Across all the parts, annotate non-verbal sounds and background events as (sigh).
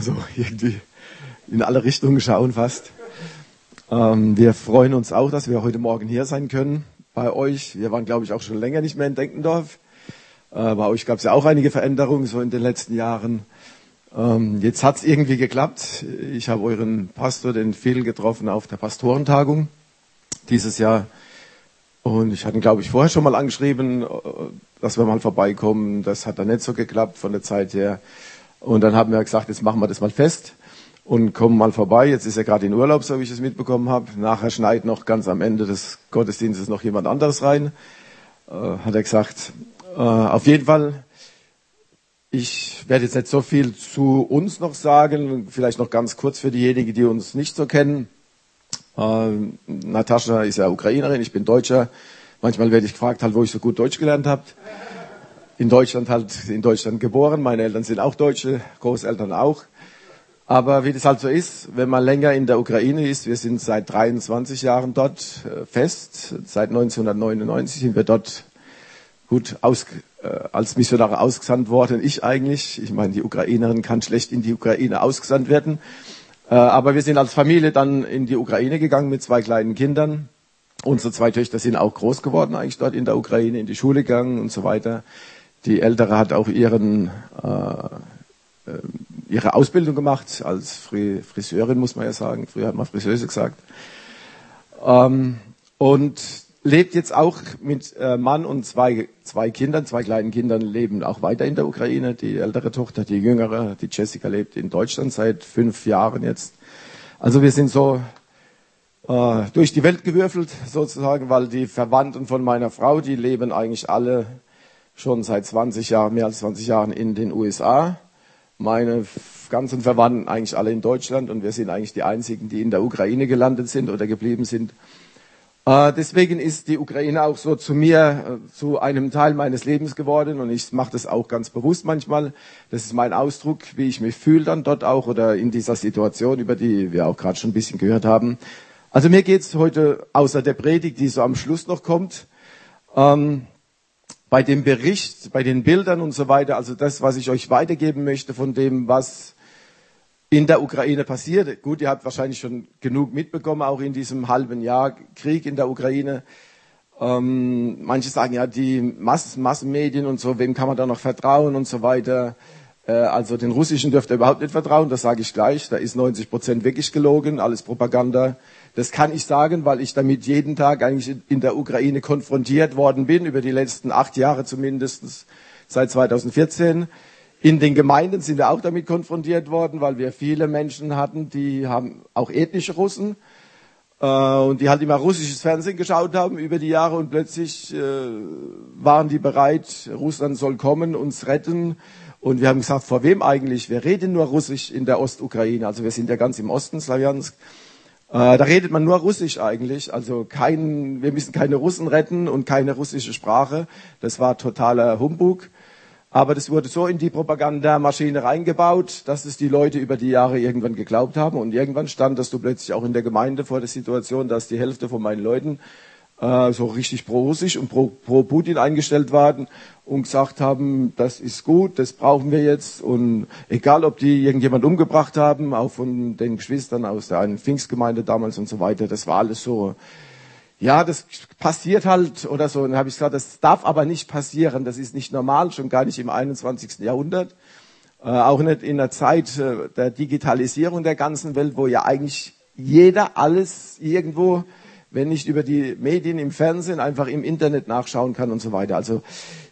so irgendwie in alle Richtungen schauen fast. Ähm, wir freuen uns auch, dass wir heute Morgen hier sein können bei euch. Wir waren, glaube ich, auch schon länger nicht mehr in Denkendorf. Äh, bei euch gab es ja auch einige Veränderungen so in den letzten Jahren. Ähm, jetzt hat es irgendwie geklappt. Ich habe euren Pastor, den Phil, getroffen auf der Pastorentagung dieses Jahr. Und ich hatte ihn, glaube ich, vorher schon mal angeschrieben, äh, dass wir mal vorbeikommen. Das hat dann nicht so geklappt von der Zeit her. Und dann haben wir gesagt, jetzt machen wir das mal fest und kommen mal vorbei. Jetzt ist er gerade in Urlaub, so wie ich es mitbekommen habe. Nachher schneit noch ganz am Ende des Gottesdienstes noch jemand anderes rein. Äh, hat er gesagt. Äh, auf jeden Fall, ich werde jetzt nicht so viel zu uns noch sagen. Vielleicht noch ganz kurz für diejenigen, die uns nicht so kennen. Äh, Natascha ist ja Ukrainerin, ich bin Deutscher. Manchmal werde ich gefragt, halt, wo ich so gut Deutsch gelernt habe. In Deutschland halt, in Deutschland geboren. Meine Eltern sind auch Deutsche, Großeltern auch. Aber wie das halt so ist, wenn man länger in der Ukraine ist, wir sind seit 23 Jahren dort äh, fest, seit 1999 sind wir dort gut aus, äh, als Missionare ausgesandt worden. Ich eigentlich, ich meine, die Ukrainerin kann schlecht in die Ukraine ausgesandt werden. Äh, aber wir sind als Familie dann in die Ukraine gegangen mit zwei kleinen Kindern. Unsere zwei Töchter sind auch groß geworden eigentlich dort in der Ukraine, in die Schule gegangen und so weiter. Die Ältere hat auch ihren äh, äh, ihre Ausbildung gemacht als Friseurin, muss man ja sagen. Früher hat man Friseuse gesagt. Ähm, und lebt jetzt auch mit äh, Mann und zwei, zwei Kindern, zwei kleinen Kindern, leben auch weiter in der Ukraine. Die ältere Tochter, die jüngere, die Jessica lebt in Deutschland seit fünf Jahren jetzt. Also wir sind so äh, durch die Welt gewürfelt sozusagen, weil die Verwandten von meiner Frau, die leben eigentlich alle schon seit 20 Jahren, mehr als 20 Jahren in den USA meine ganzen Verwandten eigentlich alle in Deutschland und wir sind eigentlich die einzigen, die in der Ukraine gelandet sind oder geblieben sind. Äh, deswegen ist die Ukraine auch so zu mir, äh, zu einem Teil meines Lebens geworden und ich mache das auch ganz bewusst manchmal. Das ist mein Ausdruck, wie ich mich fühle dann dort auch oder in dieser Situation, über die wir auch gerade schon ein bisschen gehört haben. Also mir geht's heute außer der Predigt, die so am Schluss noch kommt, ähm, bei dem Bericht, bei den Bildern und so weiter, also das, was ich euch weitergeben möchte von dem, was in der Ukraine passiert. Gut, ihr habt wahrscheinlich schon genug mitbekommen, auch in diesem halben Jahr Krieg in der Ukraine. Ähm, manche sagen ja, die Mass Massenmedien und so, wem kann man da noch vertrauen und so weiter. Äh, also den Russischen dürft ihr überhaupt nicht vertrauen, das sage ich gleich. Da ist 90 Prozent wirklich gelogen, alles Propaganda. Das kann ich sagen, weil ich damit jeden Tag eigentlich in der Ukraine konfrontiert worden bin, über die letzten acht Jahre zumindest, seit 2014. In den Gemeinden sind wir auch damit konfrontiert worden, weil wir viele Menschen hatten, die haben auch ethnische Russen äh, und die halt immer russisches Fernsehen geschaut haben über die Jahre und plötzlich äh, waren die bereit, Russland soll kommen, uns retten. Und wir haben gesagt, vor wem eigentlich? Wir reden nur Russisch in der Ostukraine. Also wir sind ja ganz im Osten Slawiansk. Äh, da redet man nur Russisch eigentlich. Also kein, wir müssen keine Russen retten und keine russische Sprache. Das war totaler Humbug. Aber das wurde so in die Propagandamaschine reingebaut, dass es die Leute über die Jahre irgendwann geglaubt haben. Und irgendwann standest du plötzlich auch in der Gemeinde vor der Situation, dass die Hälfte von meinen Leuten äh, so richtig pro-russisch und pro, pro eingestellt waren und gesagt haben, das ist gut, das brauchen wir jetzt. Und egal, ob die irgendjemand umgebracht haben, auch von den Geschwistern aus der einen Pfingstgemeinde damals und so weiter, das war alles so, ja, das passiert halt oder so. Und dann habe ich gesagt, das darf aber nicht passieren, das ist nicht normal, schon gar nicht im 21. Jahrhundert. Äh, auch nicht in der Zeit äh, der Digitalisierung der ganzen Welt, wo ja eigentlich jeder alles irgendwo wenn nicht über die Medien im Fernsehen, einfach im Internet nachschauen kann und so weiter. Also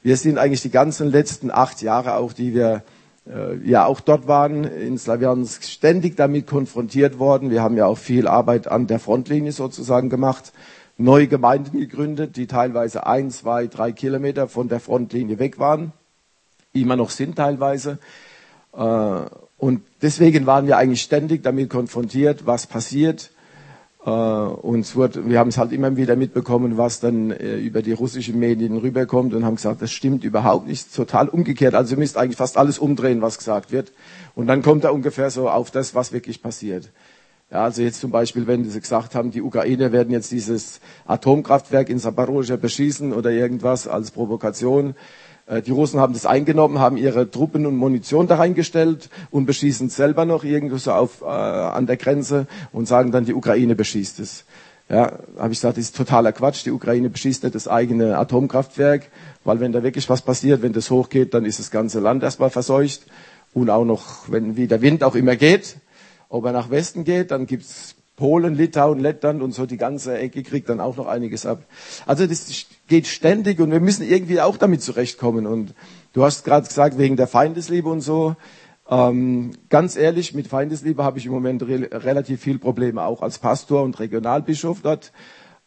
wir sind eigentlich die ganzen letzten acht Jahre auch, die wir äh, ja auch dort waren, in Slawiansk ständig damit konfrontiert worden. Wir haben ja auch viel Arbeit an der Frontlinie sozusagen gemacht, neue Gemeinden gegründet, die teilweise ein, zwei, drei Kilometer von der Frontlinie weg waren, immer noch sind teilweise. Äh, und deswegen waren wir eigentlich ständig damit konfrontiert, was passiert, äh, uns wurde, wir haben es halt immer wieder mitbekommen, was dann äh, über die russischen Medien rüberkommt und haben gesagt, das stimmt überhaupt nicht, total umgekehrt. Also ihr müsst eigentlich fast alles umdrehen, was gesagt wird. Und dann kommt er ungefähr so auf das, was wirklich passiert. Ja, also jetzt zum Beispiel, wenn sie gesagt haben, die Ukrainer werden jetzt dieses Atomkraftwerk in Saporosja beschießen oder irgendwas als Provokation, die Russen haben das eingenommen, haben ihre Truppen und Munition da reingestellt und beschießen selber noch irgendwo so auf, äh, an der Grenze und sagen dann, die Ukraine beschießt es. Ja, habe ich gesagt, das ist totaler Quatsch. Die Ukraine beschießt nicht das eigene Atomkraftwerk, weil wenn da wirklich was passiert, wenn das hochgeht, dann ist das ganze Land erstmal verseucht. Und auch noch, wenn wie der Wind auch immer geht, ob er nach Westen geht, dann gibt's Polen, Litauen, Lettland und so die ganze Ecke kriegt dann auch noch einiges ab. Also das geht ständig und wir müssen irgendwie auch damit zurechtkommen. Und du hast gerade gesagt, wegen der Feindesliebe und so. Ähm, ganz ehrlich, mit Feindesliebe habe ich im Moment re relativ viel Probleme, auch als Pastor und Regionalbischof dort.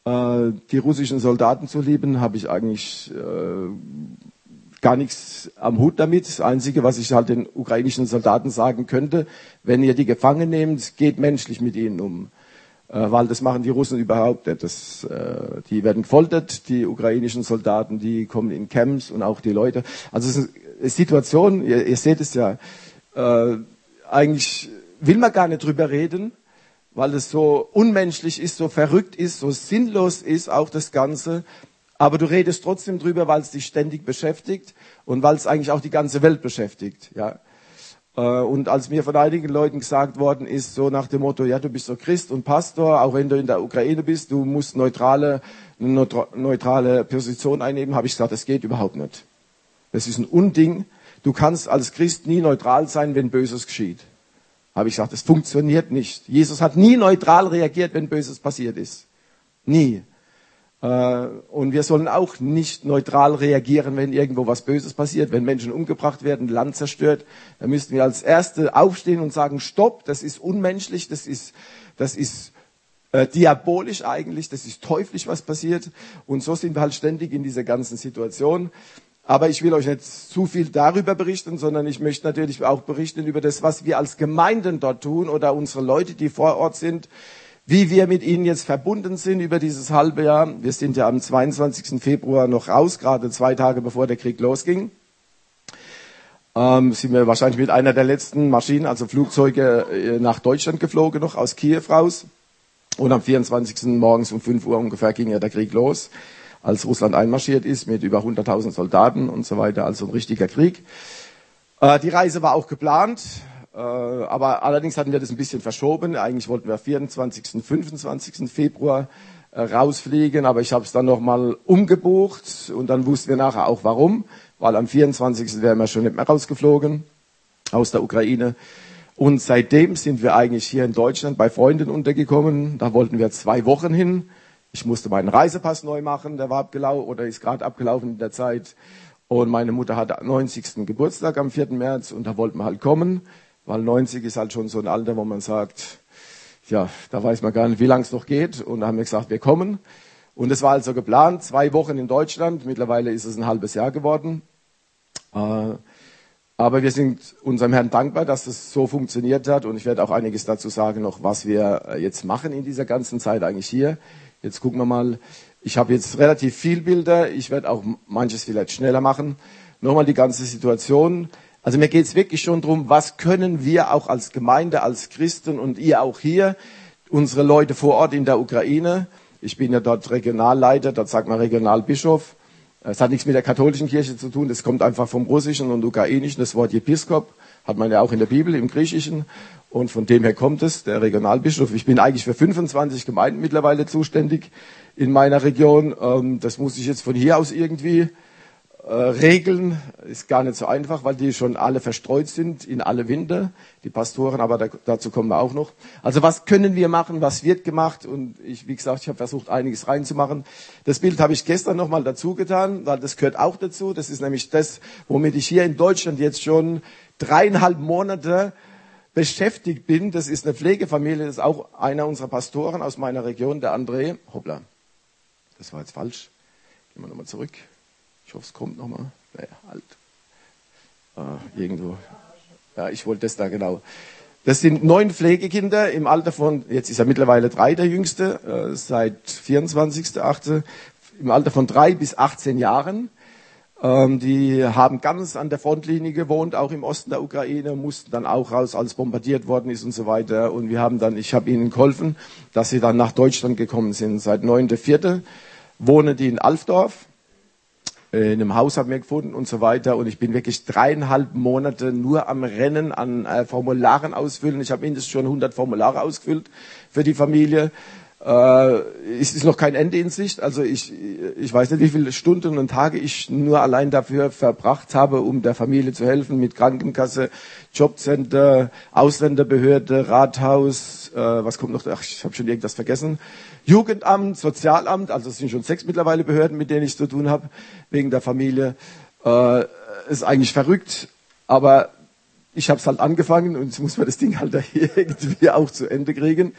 Äh, die russischen Soldaten zu lieben, habe ich eigentlich äh, gar nichts am Hut damit. Das Einzige, was ich halt den ukrainischen Soldaten sagen könnte, wenn ihr die gefangen nehmt, geht menschlich mit ihnen um. Äh, weil das machen die Russen überhaupt nicht. Das, äh, die werden gefoltert, die ukrainischen Soldaten, die kommen in Camps und auch die Leute. Also es ist eine Situation, ihr, ihr seht es ja, äh, eigentlich will man gar nicht drüber reden, weil es so unmenschlich ist, so verrückt ist, so sinnlos ist, auch das Ganze. Aber du redest trotzdem drüber, weil es dich ständig beschäftigt und weil es eigentlich auch die ganze Welt beschäftigt. Ja. Äh, und als mir von einigen Leuten gesagt worden ist, so nach dem Motto, ja, du bist so Christ und Pastor, auch wenn du in der Ukraine bist, du musst neutrale, neutrale Position einnehmen, habe ich gesagt, das geht überhaupt nicht. Das ist ein Unding. Du kannst als Christ nie neutral sein, wenn Böses geschieht. Habe ich gesagt, das funktioniert nicht. Jesus hat nie neutral reagiert, wenn Böses passiert ist. Nie. Äh, und wir sollen auch nicht neutral reagieren, wenn irgendwo was Böses passiert, wenn Menschen umgebracht werden, Land zerstört. Da müssten wir als Erste aufstehen und sagen, stopp, das ist unmenschlich, das ist, das ist äh, diabolisch eigentlich, das ist teuflisch, was passiert. Und so sind wir halt ständig in dieser ganzen Situation. Aber ich will euch nicht zu viel darüber berichten, sondern ich möchte natürlich auch berichten über das, was wir als Gemeinden dort tun oder unsere Leute, die vor Ort sind, wie wir mit ihnen jetzt verbunden sind über dieses halbe Jahr. Wir sind ja am 22. Februar noch raus, gerade zwei Tage bevor der Krieg losging. Ähm, sind wir wahrscheinlich mit einer der letzten Maschinen, also Flugzeuge, äh, nach Deutschland geflogen, noch aus Kiew raus. Und am 24. morgens um 5 Uhr ungefähr ging ja der Krieg los als Russland einmarschiert ist mit über 100.000 Soldaten und so weiter, also ein richtiger Krieg. Äh, die Reise war auch geplant, aber allerdings hatten wir das ein bisschen verschoben. Eigentlich wollten wir 24., 25. Februar äh, rausfliegen, aber ich habe es dann nochmal umgebucht und dann wussten wir nachher auch warum, weil am 24. wären wir schon nicht mehr rausgeflogen aus der Ukraine. Und seitdem sind wir eigentlich hier in Deutschland bei Freunden untergekommen. Da wollten wir zwei Wochen hin. Ich musste meinen Reisepass neu machen, der war abgelaufen oder ist gerade abgelaufen in der Zeit. Und meine Mutter hatte 90. Geburtstag am 4. März und da wollten wir halt kommen, weil 90 ist halt schon so ein Alter, wo man sagt, ja, da weiß man gar nicht, wie lange es noch geht. Und da haben wir gesagt, wir kommen. Und es war also geplant, zwei Wochen in Deutschland. Mittlerweile ist es ein halbes Jahr geworden. Äh, aber wir sind unserem Herrn dankbar, dass es so funktioniert hat. Und ich werde auch einiges dazu sagen, noch was wir äh, jetzt machen in dieser ganzen Zeit eigentlich hier. Jetzt gucken wir mal. Ich habe jetzt relativ viel Bilder. Ich werde auch manches vielleicht schneller machen. Nochmal die ganze Situation. Also mir geht es wirklich schon darum, was können wir auch als Gemeinde, als Christen und ihr auch hier, unsere Leute vor Ort in der Ukraine. Ich bin ja dort Regionalleiter, dort sagt man Regionalbischof. Es hat nichts mit der katholischen Kirche zu tun, das kommt einfach vom Russischen und Ukrainischen. Das Wort Episkop hat man ja auch in der Bibel, im Griechischen. Und von dem her kommt es, der Regionalbischof. Ich bin eigentlich für 25 Gemeinden mittlerweile zuständig in meiner Region. Ähm, das muss ich jetzt von hier aus irgendwie äh, regeln. Ist gar nicht so einfach, weil die schon alle verstreut sind in alle Winde. Die Pastoren, aber dazu kommen wir auch noch. Also was können wir machen? Was wird gemacht? Und ich, wie gesagt, ich habe versucht, einiges reinzumachen. Das Bild habe ich gestern nochmal dazu getan, weil das gehört auch dazu. Das ist nämlich das, womit ich hier in Deutschland jetzt schon dreieinhalb Monate beschäftigt bin. Das ist eine Pflegefamilie, das ist auch einer unserer Pastoren aus meiner Region, der André. Hoppla, das war jetzt falsch. Gehen wir nochmal zurück. Ich hoffe, es kommt nochmal. Naja, halt. Äh, irgendwo. Ja, ich wollte das da genau. Das sind neun Pflegekinder im Alter von, jetzt ist er mittlerweile drei, der jüngste, äh, seit 24.8. im Alter von drei bis 18 Jahren. Ähm, die haben ganz an der Frontlinie gewohnt, auch im Osten der Ukraine, mussten dann auch raus, als bombardiert worden ist und so weiter. Und wir haben dann, ich habe ihnen geholfen, dass sie dann nach Deutschland gekommen sind. Seit 9.4. wohnen die in Alfdorf. In einem Haus haben wir gefunden und so weiter. Und ich bin wirklich dreieinhalb Monate nur am Rennen an äh, Formularen ausfüllen. Ich habe mindestens schon 100 Formulare ausgefüllt für die Familie. Äh, es ist noch kein Ende in Sicht. Also ich, ich weiß nicht, wie viele Stunden und Tage ich nur allein dafür verbracht habe, um der Familie zu helfen mit Krankenkasse, Jobcenter, Ausländerbehörde, Rathaus, äh, was kommt noch? Ach, ich habe schon irgendwas vergessen. Jugendamt, Sozialamt, also es sind schon sechs mittlerweile Behörden, mit denen ich zu tun habe, wegen der Familie. Äh, ist eigentlich verrückt, aber ich habe es halt angefangen und jetzt muss man das Ding halt (laughs) irgendwie auch zu Ende kriegen.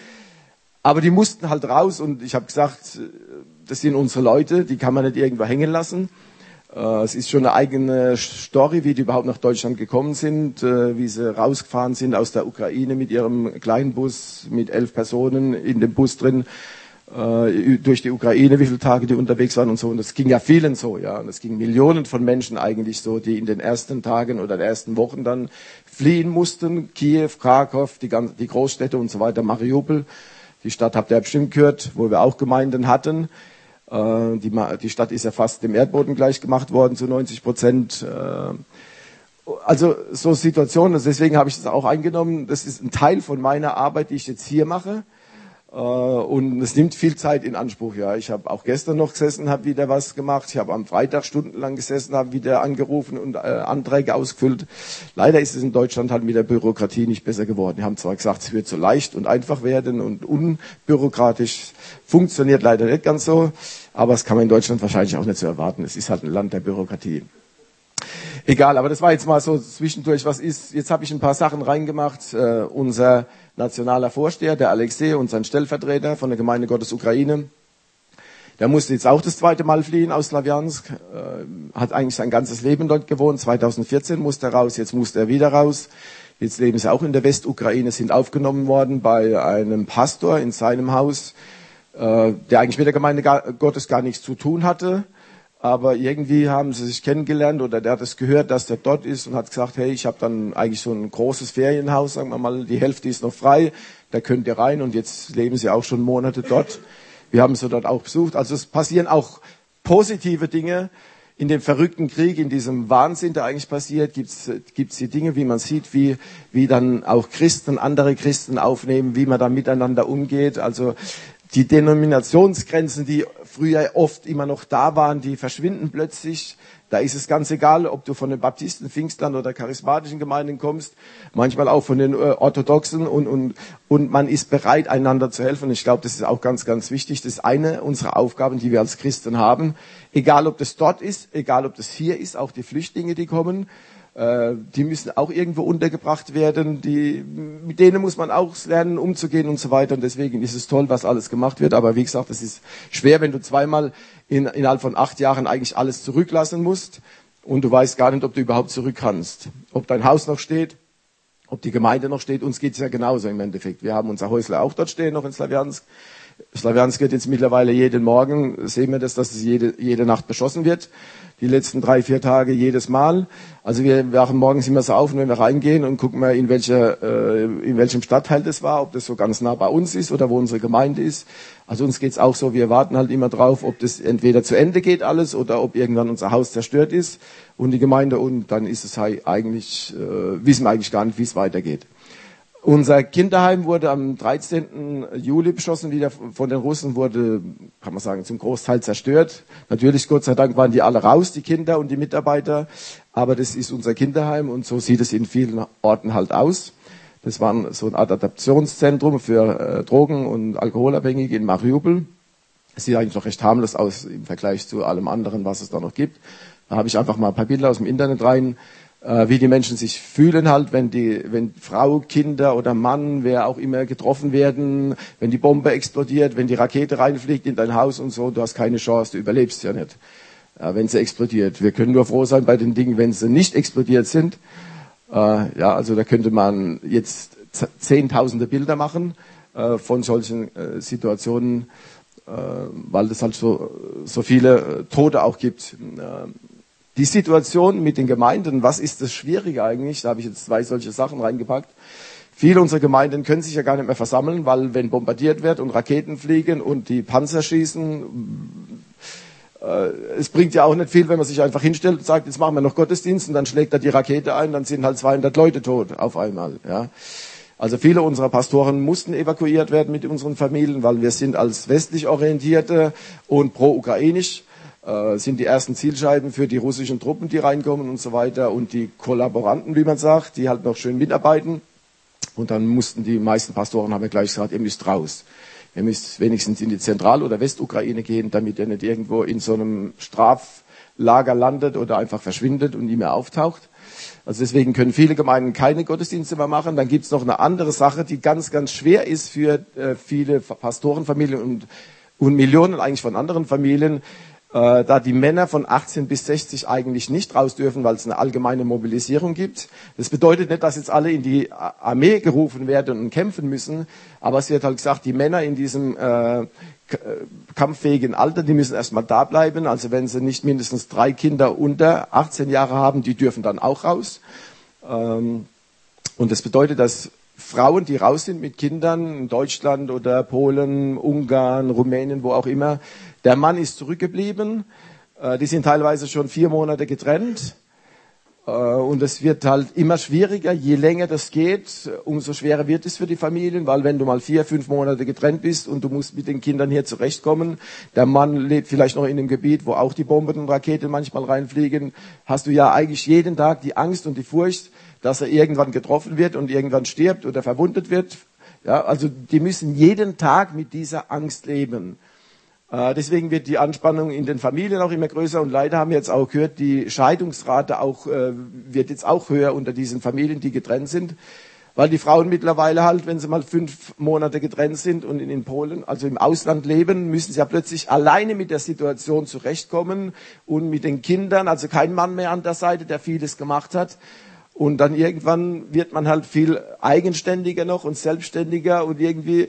Aber die mussten halt raus und ich habe gesagt, das sind unsere Leute, die kann man nicht irgendwo hängen lassen. Äh, es ist schon eine eigene Story, wie die überhaupt nach Deutschland gekommen sind, äh, wie sie rausgefahren sind aus der Ukraine mit ihrem kleinen Bus mit elf Personen in dem Bus drin äh, durch die Ukraine, wie viele Tage die unterwegs waren und so. Und das ging ja vielen so, ja. Und es ging Millionen von Menschen eigentlich so, die in den ersten Tagen oder den ersten Wochen dann fliehen mussten. Kiew, Krakow, die, ganze, die Großstädte und so weiter, Mariupol. Die Stadt habt ihr bestimmt gehört, wo wir auch Gemeinden hatten. Äh, die, Stadt ist ja fast dem Erdboden gleich gemacht worden zu 90 Prozent. Äh, also so Situationen, deswegen habe ich das auch eingenommen. Das ist ein Teil von meiner Arbeit, die ich jetzt hier mache. Äh, und es nimmt viel Zeit in Anspruch. Ja, ich habe auch gestern noch gesessen, habe wieder was gemacht. Ich habe am Freitag stundenlang gesessen, habe wieder angerufen und äh, Anträge ausgefüllt. Leider ist es in Deutschland halt mit der Bürokratie nicht besser geworden. Die haben zwar gesagt, es wird so leicht und einfach werden und unbürokratisch. Funktioniert leider nicht ganz so, aber das kann man in Deutschland wahrscheinlich auch nicht so erwarten. Es ist halt ein Land der Bürokratie. Egal, aber das war jetzt mal so zwischendurch, was ist. Jetzt habe ich ein paar Sachen reingemacht. Äh, unser nationaler Vorsteher, der Alexei und sein Stellvertreter von der Gemeinde Gottes Ukraine, der musste jetzt auch das zweite Mal fliehen aus Slawiansk, äh, hat eigentlich sein ganzes Leben dort gewohnt. 2014 musste er raus, jetzt musste er wieder raus. Jetzt leben sie auch in der Westukraine, sind aufgenommen worden bei einem Pastor in seinem Haus, äh, der eigentlich mit der Gemeinde Gottes gar nichts zu tun hatte aber irgendwie haben sie sich kennengelernt oder der hat es gehört, dass der dort ist und hat gesagt, hey, ich habe dann eigentlich so ein großes Ferienhaus, sagen wir mal, die Hälfte ist noch frei, da könnt ihr rein und jetzt leben sie auch schon Monate dort. Wir haben sie dort auch besucht. Also es passieren auch positive Dinge. In dem verrückten Krieg, in diesem Wahnsinn, der eigentlich passiert, gibt es die Dinge, wie man sieht, wie, wie dann auch Christen andere Christen aufnehmen, wie man da miteinander umgeht. Also die Denominationsgrenzen, die früher oft immer noch da waren, die verschwinden plötzlich. Da ist es ganz egal, ob du von den Baptisten, Pfingstlern oder charismatischen Gemeinden kommst, manchmal auch von den äh, Orthodoxen und, und, und man ist bereit, einander zu helfen. Ich glaube, das ist auch ganz, ganz wichtig. Das ist eine unserer Aufgaben, die wir als Christen haben. Egal, ob das dort ist, egal, ob das hier ist, auch die Flüchtlinge, die kommen. Äh, die müssen auch irgendwo untergebracht werden. Die, mit denen muss man auch lernen, umzugehen und so weiter. Und deswegen ist es toll, was alles gemacht wird. Aber wie gesagt, es ist schwer, wenn du zweimal in, innerhalb von acht Jahren eigentlich alles zurücklassen musst und du weißt gar nicht, ob du überhaupt zurück kannst. Ob dein Haus noch steht, ob die Gemeinde noch steht. Uns geht es ja genauso im Endeffekt. Wir haben unser Häusle auch dort stehen, noch in Slawiansk. Slawiansk wird jetzt mittlerweile jeden Morgen, sehen wir das, dass es jede, jede Nacht beschossen wird die letzten drei, vier Tage jedes Mal. Also wir wachen morgens immer so auf und wenn wir reingehen und gucken mal, in, welcher, äh, in welchem Stadtteil das war, ob das so ganz nah bei uns ist oder wo unsere Gemeinde ist. Also uns geht's auch so, wir warten halt immer drauf, ob das entweder zu Ende geht alles oder ob irgendwann unser Haus zerstört ist und die Gemeinde und dann ist es halt eigentlich, äh, wissen wir eigentlich gar nicht, wie es weitergeht. Unser Kinderheim wurde am 13. Juli beschossen, wieder von den Russen, wurde, kann man sagen, zum Großteil zerstört. Natürlich, Gott sei Dank, waren die alle raus, die Kinder und die Mitarbeiter. Aber das ist unser Kinderheim und so sieht es in vielen Orten halt aus. Das war so Art Adaptionszentrum für äh, Drogen- und Alkoholabhängige in Mariupol. Es sieht eigentlich noch recht harmlos aus im Vergleich zu allem anderen, was es da noch gibt. Da habe ich einfach mal ein paar Bilder aus dem Internet rein äh, wie die Menschen sich fühlen halt, wenn die, wenn Frau, Kinder oder Mann, wer auch immer getroffen werden, wenn die Bombe explodiert, wenn die Rakete reinfliegt in dein Haus und so, du hast keine Chance, du überlebst ja nicht, äh, wenn sie explodiert. Wir können nur froh sein bei den Dingen, wenn sie nicht explodiert sind. Äh, ja, also da könnte man jetzt zehntausende Bilder machen äh, von solchen äh, Situationen, äh, weil es halt so, so viele Tote auch gibt. Die Situation mit den Gemeinden, was ist das Schwierige eigentlich? Da habe ich jetzt zwei solche Sachen reingepackt. Viele unserer Gemeinden können sich ja gar nicht mehr versammeln, weil wenn bombardiert wird und Raketen fliegen und die Panzer schießen, Äh, es bringt ja auch nicht viel, wenn man sich einfach hinstellt und sagt, jetzt machen wir noch Gottesdienst und dann schlägt er die Rakete ein, dann sind halt 200 Leute tot auf einmal. Ja. Also viele unserer Pastoren mussten evakuiert werden mit unseren Familien, weil wir sind als westlich orientierte und pro-ukrainisch äh, sind die ersten Zielscheiben für die russischen Truppen, die reinkommen und so weiter und die Kollaboranten, wie man sagt, die halt noch schön mitarbeiten. Und dann mussten die meisten Pastoren, haben wir gleich gesagt, ihr müsst raus. Ihr müsst wenigstens in die Zentral- oder Westukraine gehen, damit ihr nicht irgendwo in so einem Straflager landet oder einfach verschwindet und nie mehr auftaucht. Also deswegen können viele Gemeinden keine Gottesdienste mehr machen. Dann gibt es noch eine andere Sache, die ganz, ganz schwer ist für äh, viele Pastorenfamilien und, und Millionen eigentlich von anderen Familien äh, da die Männer von 18 bis 60 eigentlich nicht raus dürfen, weil es eine allgemeine Mobilisierung gibt. Das bedeutet nicht, dass jetzt alle in die Armee gerufen werden und kämpfen müssen, aber es wird halt gesagt, die Männer in diesem äh, kampffähigen Alter, die müssen erstmal da bleiben. Also wenn sie nicht mindestens drei Kinder unter 18 Jahre haben, die dürfen dann auch raus. Ähm, und das bedeutet, dass Frauen, die raus sind mit Kindern in Deutschland oder Polen, Ungarn, Rumänien, wo auch immer, der Mann ist zurückgeblieben. Äh, die sind teilweise schon vier Monate getrennt. Äh, und es wird halt immer schwieriger, je länger das geht, umso schwerer wird es für die Familien, weil wenn du mal vier, fünf Monate getrennt bist und du musst mit den Kindern hier zurechtkommen, der Mann lebt vielleicht noch in einem Gebiet, wo auch die Bomben und Raketen manchmal reinfliegen, hast du ja eigentlich jeden Tag die Angst und die Furcht, dass er irgendwann getroffen wird und irgendwann stirbt oder verwundet wird. Ja, also die müssen jeden Tag mit dieser Angst leben. Äh, deswegen wird die Anspannung in den Familien auch immer größer. Und leider haben wir jetzt auch gehört, die Scheidungsrate auch, äh, wird jetzt auch höher unter diesen Familien, die getrennt sind, weil die Frauen mittlerweile halt, wenn sie mal fünf Monate getrennt sind und in, Polen, also im Ausland leben, müssen sie ja plötzlich alleine mit der Situation zurechtkommen und mit den Kindern, also kein Mann mehr an der Seite, der vieles gemacht hat. Und dann irgendwann wird man halt viel eigenständiger noch und selbstständiger und irgendwie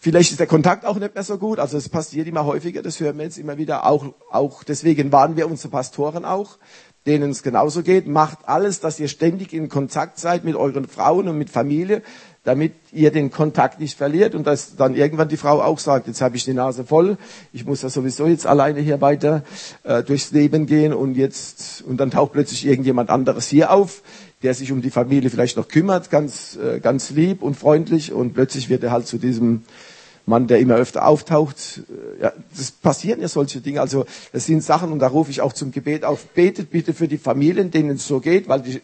Vielleicht ist der Kontakt auch nicht mehr so gut. Also es passiert immer häufiger, das hören wir jetzt immer wieder. Auch, auch deswegen warnen wir unsere Pastoren auch, denen es genauso geht. Macht alles, dass ihr ständig in Kontakt seid mit euren Frauen und mit Familie, damit ihr den Kontakt nicht verliert und dass dann irgendwann die Frau auch sagt, jetzt habe ich die Nase voll, ich muss ja sowieso jetzt alleine hier weiter äh, durchs Leben gehen und jetzt und dann taucht plötzlich irgendjemand anderes hier auf, der sich um die Familie vielleicht noch kümmert, ganz, äh, ganz lieb und freundlich und plötzlich wird er halt zu diesem Mann, der immer öfter auftaucht. Äh, ja, das passieren ja solche Dinge. Also das sind Sachen und da rufe ich auch zum Gebet auf. Betet bitte für die Familien, denen es so geht, weil die,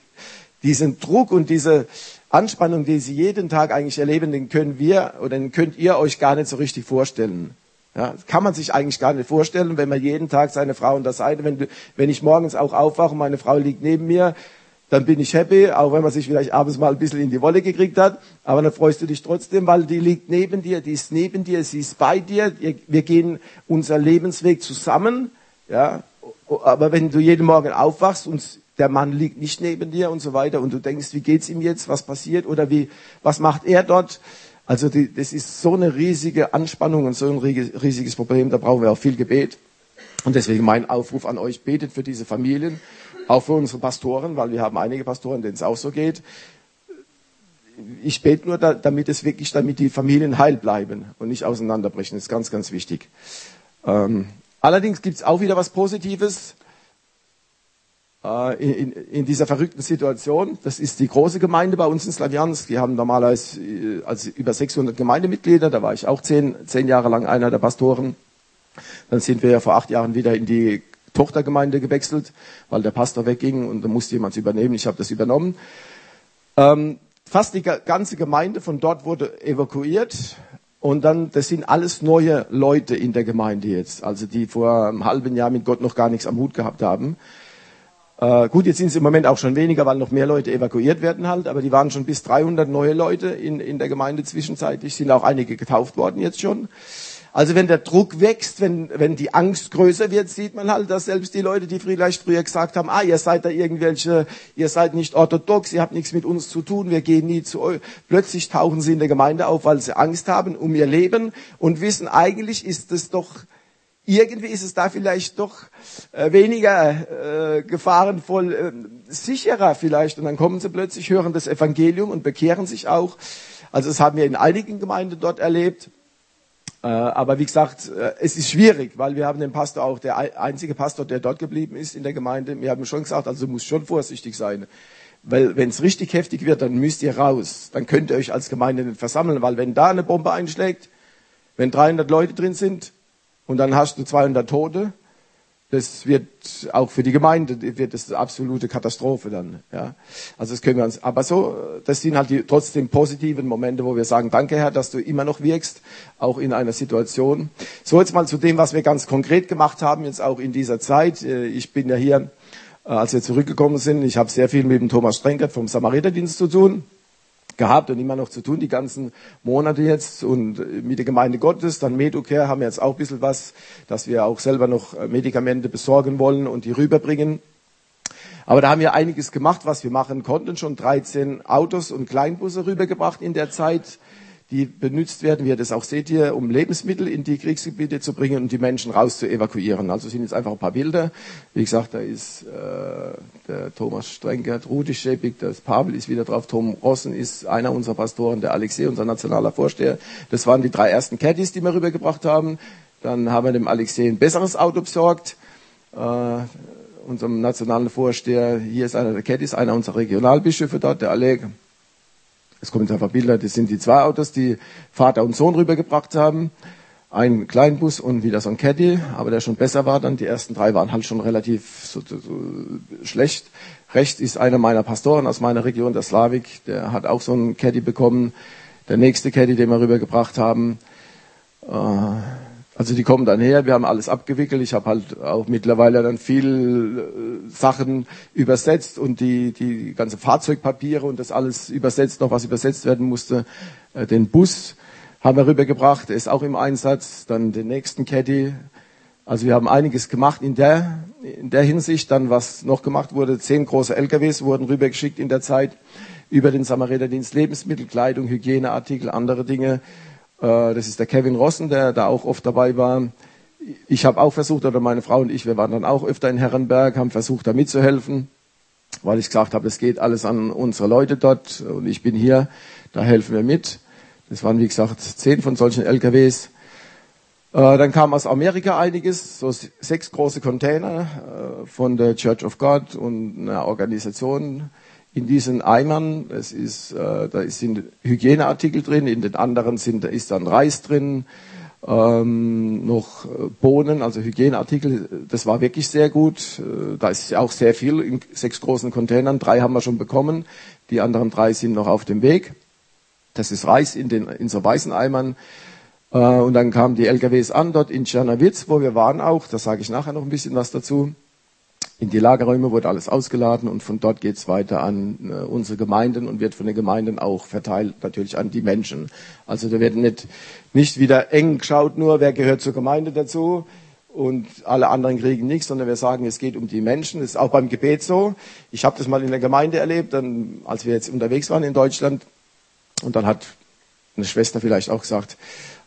diesen Druck und diese Anspannung, die sie jeden Tag eigentlich erleben, den können wir oder den könnt ihr euch gar nicht so richtig vorstellen. Ja, das kann man sich eigentlich gar nicht vorstellen, wenn man jeden Tag seine Frau an der Seite, wenn, wenn ich morgens auch aufwache und meine Frau liegt neben mir, dann bin ich happy, auch wenn man sich vielleicht abends mal ein bisschen in die Wolle gekriegt hat. Aber dann freust du dich trotzdem, weil die liegt neben dir, die ist neben dir, sie ist bei dir. Wir gehen unser Lebensweg zusammen. Ja, aber wenn du jeden Morgen aufwachst und der Mann liegt nicht neben dir und so weiter und du denkst, wie geht's ihm jetzt, was passiert oder wie, was macht er dort? Also die, das ist so eine riesige Anspannung und so ein riesiges Problem. Da brauchen wir auch viel Gebet. Und deswegen mein Aufruf an euch, betet für diese Familien auch für unsere Pastoren, weil wir haben einige Pastoren, denen es auch so geht. Ich bete nur, damit es wirklich, damit die Familien heil bleiben und nicht auseinanderbrechen. Das ist ganz, ganz wichtig. Ähm, allerdings gibt es auch wieder was Positives äh, in, in, dieser verrückten Situation. Das ist die große Gemeinde bei uns in Slaviansk. Die haben normalerweise äh, also über 600 Gemeindemitglieder. Da war ich auch zehn, zehn Jahre lang einer der Pastoren. Dann sind wir ja vor acht Jahren wieder in die Tochtergemeinde gewechselt, weil der Pastor wegging und da musste jemand übernehmen. Ich habe das übernommen. Ähm, fast die ganze Gemeinde von dort wurde evakuiert. Und dann, das sind alles neue Leute in der Gemeinde jetzt, also die vor einem halben Jahr mit Gott noch gar nichts am Hut gehabt haben. Äh, gut, jetzt sind es im Moment auch schon weniger, weil noch mehr Leute evakuiert werden halt, aber die waren schon bis 300 neue Leute in, in der Gemeinde zwischenzeitlich, sind auch einige getauft worden jetzt schon. Also wenn der Druck wächst, wenn, wenn die Angst größer wird, sieht man halt, dass selbst die Leute, die vielleicht früher gesagt haben, ah, ihr seid da irgendwelche, ihr seid nicht orthodox, ihr habt nichts mit uns zu tun, wir gehen nie zu euch. Plötzlich tauchen sie in der Gemeinde auf, weil sie Angst haben um ihr Leben und wissen, eigentlich ist es doch, irgendwie ist es da vielleicht doch äh, weniger äh, gefahrenvoll, äh, sicherer vielleicht. Und dann kommen sie plötzlich, hören das Evangelium und bekehren sich auch. Also das haben wir in einigen Gemeinden dort erlebt. Äh, aber wie gesagt, äh, es ist schwierig, weil wir haben den Pastor auch, der einzige Pastor, der dort geblieben ist in der Gemeinde. Wir haben schon gesagt, also muss schon vorsichtig sein. Weil wenn es richtig heftig wird, dann müsst ihr raus. Dann könnt ihr euch als Gemeinde nicht versammeln, weil wenn da eine Bombe einschlägt, wenn 300 Leute drin sind und dann hast du 200 Tote, das wird auch für die Gemeinde wird das eine absolute Katastrophe dann. Ja. Also das können wir uns. Aber so, das sind halt die trotzdem positiven Momente, wo wir sagen, danke Herr, dass du immer noch wirkst, auch in einer Situation. So jetzt mal zu dem, was wir ganz konkret gemacht haben jetzt auch in dieser Zeit. Äh, ich bin ja hier, äh, als wir zurückgekommen sind. Ich habe sehr viel mit dem Thomas Strenkert vom Samariterdienst zu tun gehabt und immer noch zu tun, die ganzen Monate jetzt. Und mit der Gemeinde Gottes, dann Medocare haben wir jetzt auch ein bisschen was, dass wir auch selber noch äh, Medikamente besorgen wollen und die rüberbringen. Aber da haben wir einiges gemacht, was wir machen konnten, schon 13 Autos und Kleinbusse rübergebracht in der Zeit die benutzt werden, wie ihr das auch seht hier, um Lebensmittel in die Kriegsgebiete zu bringen und die Menschen raus zu evakuieren. Also sind jetzt einfach ein paar Bilder. Wie gesagt, da ist äh, der Thomas Strenkert, Rudi Schäbig, das Pavel ist wieder drauf, Tom Rossen ist einer unserer Pastoren, der Alexei, unser nationaler Vorsteher. Das waren die drei ersten Caddies, die wir rübergebracht haben. Dann haben wir dem Alexei ein besseres Auto besorgt. Äh, unserem nationalen Vorsteher, hier ist einer der Caddies, einer unserer Regionalbischöfe dort, der Alec es kommen einfach Bilder, das sind die zwei Autos, die Vater und Sohn rübergebracht haben. Ein Kleinbus und wieder so ein Caddy, aber der schon besser war dann. Die ersten drei waren halt schon relativ so, so, so schlecht. Rechts ist einer meiner Pastoren aus meiner Region, der Slavik, der hat auch so einen Caddy bekommen. Der nächste Caddy, den wir rübergebracht haben, äh, also die kommen dann her, wir haben alles abgewickelt. Ich habe halt auch mittlerweile dann viel äh, Sachen übersetzt und die, die ganze Fahrzeugpapiere und das alles übersetzt, noch was übersetzt werden musste. Äh, den Bus haben wir rübergebracht, der ist auch im Einsatz. Dann den nächsten Caddy. Also wir haben einiges gemacht in der, in der Hinsicht. Dann, was noch gemacht wurde, zehn große LKWs wurden rübergeschickt in der Zeit über den Samariterdienst Lebensmittel, Kleidung, Hygieneartikel, andere Dinge das ist der Kevin Rossen, der da auch oft dabei war. Ich habe auch versucht, oder meine Frau und ich, wir waren dann auch öfter in Herrenberg, haben versucht, da mitzuhelfen, weil ich gesagt habe, es geht alles an unsere Leute dort und ich bin hier, da helfen wir mit. Das waren, wie gesagt, zehn von solchen LKWs. Äh, dann kam aus Amerika einiges, so sechs große Container äh, von der Church of God und einer Organisation, in diesen Eimern. Es ist, äh, da sind Hygieneartikel drin, in den anderen sind, da ist dann Reis drin, ähm, noch äh, Bohnen, also Hygieneartikel. Das war wirklich sehr gut. Äh, da ist auch sehr viel in sechs großen Containern. Drei haben wir schon bekommen. Die anderen drei sind noch auf dem Weg. Das ist Reis in den in so weißen Eimern. Äh, und dann kamen die LKWs an dort in Czernowitz, wo wir waren auch. Da sage ich nachher noch ein bisschen was dazu in die Lagerräume wurde alles ausgeladen und von dort geht es weiter an äh, unsere Gemeinden und wird von den Gemeinden auch verteilt natürlich an die Menschen. Also da wird nicht, nicht wieder eng geschaut, nur wer gehört zur Gemeinde dazu und alle anderen kriegen nichts, sondern wir sagen, es geht um die Menschen. Das ist auch beim Gebet so. Ich habe das mal in der Gemeinde erlebt, dann, als wir jetzt unterwegs waren in Deutschland und dann hat eine Schwester vielleicht auch gesagt,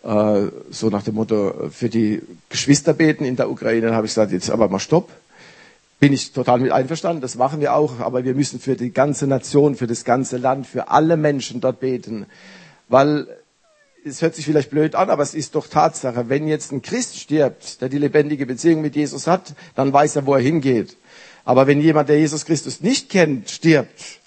äh, so nach dem Motto, für die Geschwister beten in der Ukraine, dann habe ich gesagt, jetzt aber mal Stopp bin ich total mit einverstanden, das machen wir auch, aber wir müssen für die ganze Nation, für das ganze Land, für alle Menschen dort beten. Weil es hört sich vielleicht blöd an, aber es ist doch Tatsache, wenn jetzt ein Christ stirbt, der die lebendige Beziehung mit Jesus hat, dann weiß er, wo er hingeht. Aber wenn jemand, der Jesus Christus nicht kennt, stirbt,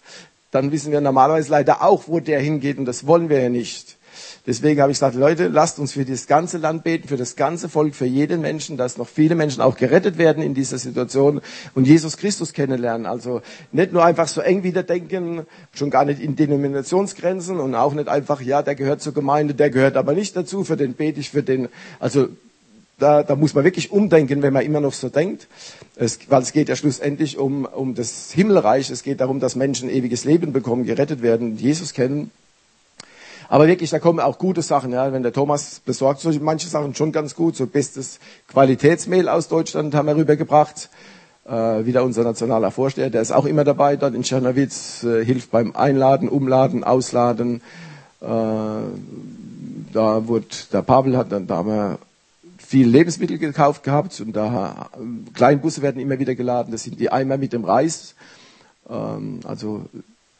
dann wissen wir normalerweise leider auch, wo der hingeht und das wollen wir ja nicht. Deswegen habe ich gesagt, Leute, lasst uns für das ganze Land beten, für das ganze Volk, für jeden Menschen, dass noch viele Menschen auch gerettet werden in dieser Situation und Jesus Christus kennenlernen. Also nicht nur einfach so eng wieder denken, schon gar nicht in Denominationsgrenzen und auch nicht einfach, ja, der gehört zur Gemeinde, der gehört aber nicht dazu, für den bete ich, für den, also da, da muss man wirklich umdenken, wenn man immer noch so denkt. Es, weil es geht ja schlussendlich um, um das Himmelreich. Es geht darum, dass Menschen ewiges Leben bekommen, gerettet werden, Jesus kennen. Aber wirklich, da kommen auch gute Sachen. Ja. Wenn der Thomas besorgt, so manche Sachen schon ganz gut. So bestes Qualitätsmehl aus Deutschland haben wir rübergebracht. Äh, wieder unser nationaler Vorsteher, der ist auch immer dabei dort in Czernowitz, äh, hilft beim Einladen, Umladen, Ausladen. Äh, da wurde, der Pavel hat, dann, da haben wir viel Lebensmittel gekauft gehabt und da äh, Kleinbusse werden immer wieder geladen. Das sind die Eimer mit dem Reis. Ähm, also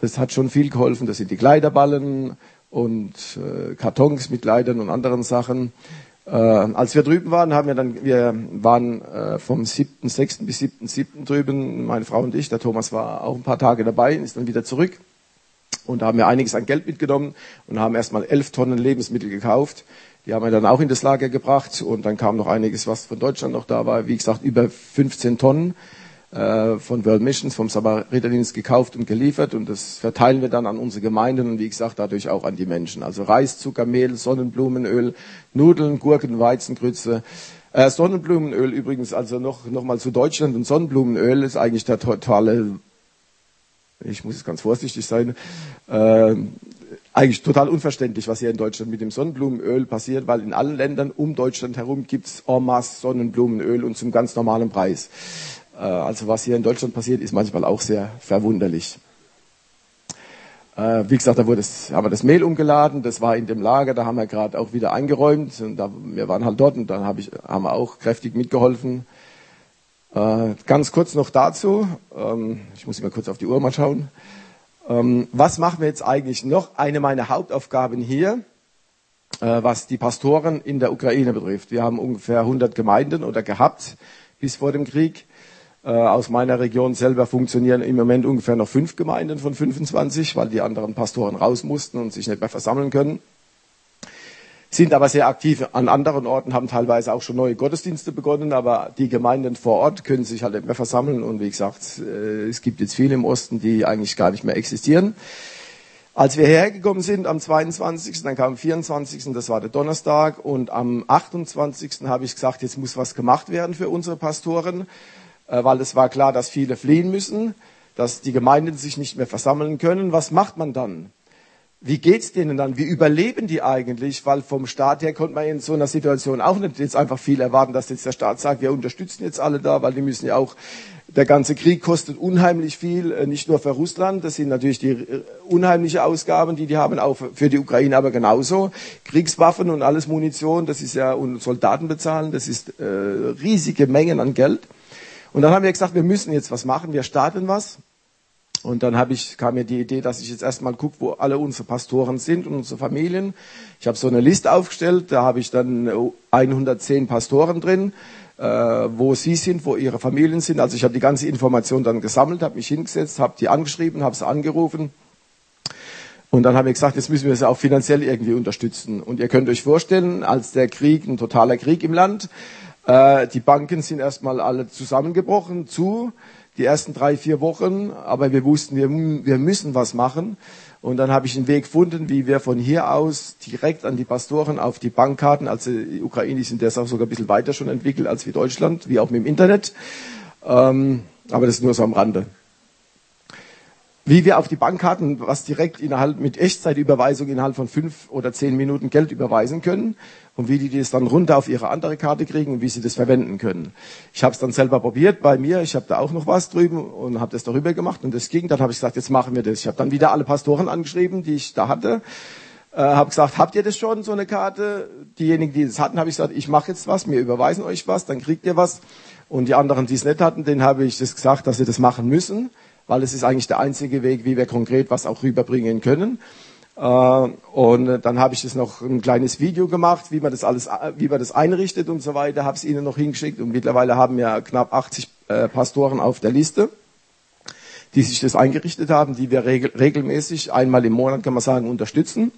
das hat schon viel geholfen. Das sind die Kleiderballen und äh, Kartons mit Kleidern und anderen Sachen. Äh, als wir drüben waren, haben wir dann, wir waren äh, vom 7.6. bis 7.7. drüben, meine Frau und ich, der Thomas war auch ein paar Tage dabei, ist dann wieder zurück. Und da haben wir einiges an Geld mitgenommen und haben erstmal elf Tonnen Lebensmittel gekauft. Die haben wir dann auch in das Lager gebracht und dann kam noch einiges, was von Deutschland noch da war. Wie gesagt, über 15 Tonnen äh, von World Missions, vom Samariterdienst gekauft und geliefert und das verteilen wir dann an unsere Gemeinden und wie gesagt dadurch auch an die Menschen. Also Reis, Zucker, Mehl, Sonnenblumenöl, Nudeln, Gurken, Weizengrütze. Äh, Sonnenblumenöl übrigens, also noch, noch mal zu Deutschland und Sonnenblumenöl ist eigentlich der totale, ich muss jetzt ganz vorsichtig sein, äh, eigentlich total unverständlich, was hier in Deutschland mit dem Sonnenblumenöl passiert, weil in allen Ländern um Deutschland herum gibt's en masse Sonnenblumenöl und zum ganz normalen Preis. Äh, also was hier in Deutschland passiert, ist manchmal auch sehr verwunderlich. Äh, wie gesagt, da wurde das, haben wir das Mehl umgeladen, das war in dem Lager, da haben wir gerade auch wieder eingeräumt und da, wir waren halt dort und dann hab ich, haben wir auch kräftig mitgeholfen. Äh, ganz kurz noch dazu, ähm, ich muss mal kurz auf die Uhr mal schauen. Ähm, was machen wir jetzt eigentlich noch? Eine meiner Hauptaufgaben hier, was die Pastoren in der Ukraine betrifft. Wir haben ungefähr 100 Gemeinden oder gehabt bis vor dem Krieg. Äh, aus meiner Region selber funktionieren im Moment ungefähr noch fünf Gemeinden von 25, weil die anderen Pastoren raus mussten und sich nicht mehr versammeln können. Sind aber sehr aktiv an anderen Orten, haben teilweise auch schon neue Gottesdienste begonnen, aber die Gemeinden vor Ort können sich halt nicht mehr versammeln. Und wie gesagt, äh, es gibt jetzt viele im Osten, die eigentlich gar nicht mehr existieren. Als wir hergekommen sind am 22., dann kam am 24., das war der Donnerstag, und am 28. habe ich gesagt, jetzt muss was gemacht werden für unsere Pastoren. Äh, weil es war klar, dass viele fliehen müssen, dass die Gemeinden sich nicht mehr versammeln können. Was macht man dann? Wie geht's denen dann? Wie überleben die eigentlich? Weil vom Staat her konnte man in so einer Situation auch nicht jetzt einfach viel erwarten, dass jetzt der Staat sagt, wir unterstützen jetzt alle da, weil die müssen ja auch, der ganze Krieg kostet unheimlich viel, äh, nicht nur für Russland, das sind natürlich die äh, unheimliche Ausgaben, die die haben, auch für die Ukraine aber genauso. Kriegswaffen und alles Munition, das ist ja, und Soldaten bezahlen, das ist äh, riesige Mengen an Geld. Und dann haben wir gesagt, wir müssen jetzt was machen, wir starten was. Und dann habe ich, kam mir die Idee, dass ich jetzt erstmal gucke, wo alle unsere Pastoren sind und unsere Familien. Ich habe so eine Liste aufgestellt, da habe ich dann 110 Pastoren drin, äh, wo sie sind, wo ihre Familien sind. Also ich habe die ganze Information dann gesammelt, habe mich hingesetzt, habe die angeschrieben, habe sie angerufen. Und dann haben wir gesagt, jetzt müssen wir sie auch finanziell irgendwie unterstützen. Und ihr könnt euch vorstellen, als der Krieg, ein totaler Krieg im Land, äh, die Banken sind erstmal alle zusammengebrochen zu, die ersten drei, vier Wochen, aber wir wussten, wir, wir müssen was machen. Und dann habe ich einen Weg gefunden, wie wir von hier aus direkt an die Pastoren auf die Bankkarten, also die Ukraine sind das auch sogar ein bisschen weiter schon entwickelt als wie Deutschland, wie auch mit dem Internet. Ähm, aber das ist nur so am Rande wie wir auf die Bankkarten was direkt innerhalb mit Echtzeitüberweisung innerhalb von fünf oder zehn Minuten Geld überweisen können und wie die das dann runter auf ihre andere Karte kriegen und wie sie das verwenden können. Ich habe es dann selber probiert bei mir, ich habe da auch noch was drüben und habe das darüber gemacht und das ging. Dann habe ich gesagt, jetzt machen wir das. Ich habe dann wieder alle Pastoren angeschrieben, die ich da hatte. Äh, habe gesagt, habt ihr das schon, so eine Karte? Diejenigen, die das hatten, habe ich gesagt, ich mache jetzt was, mir überweisen euch was, dann kriegt ihr was. Und die anderen, die es nicht hatten, denen habe ich das gesagt, dass sie das machen müssen weil es ist eigentlich der einzige Weg, wie wir konkret was auch rüberbringen können. Äh, und dann habe ich das noch ein kleines Video gemacht, wie man das alles, wie man das einrichtet und so weiter, habe es ihnen noch hingeschickt und mittlerweile haben wir knapp 80 äh, Pastoren auf der Liste, die sich das eingerichtet haben, die wir regelmäßig einmal im Monat, kann man sagen, unterstützen.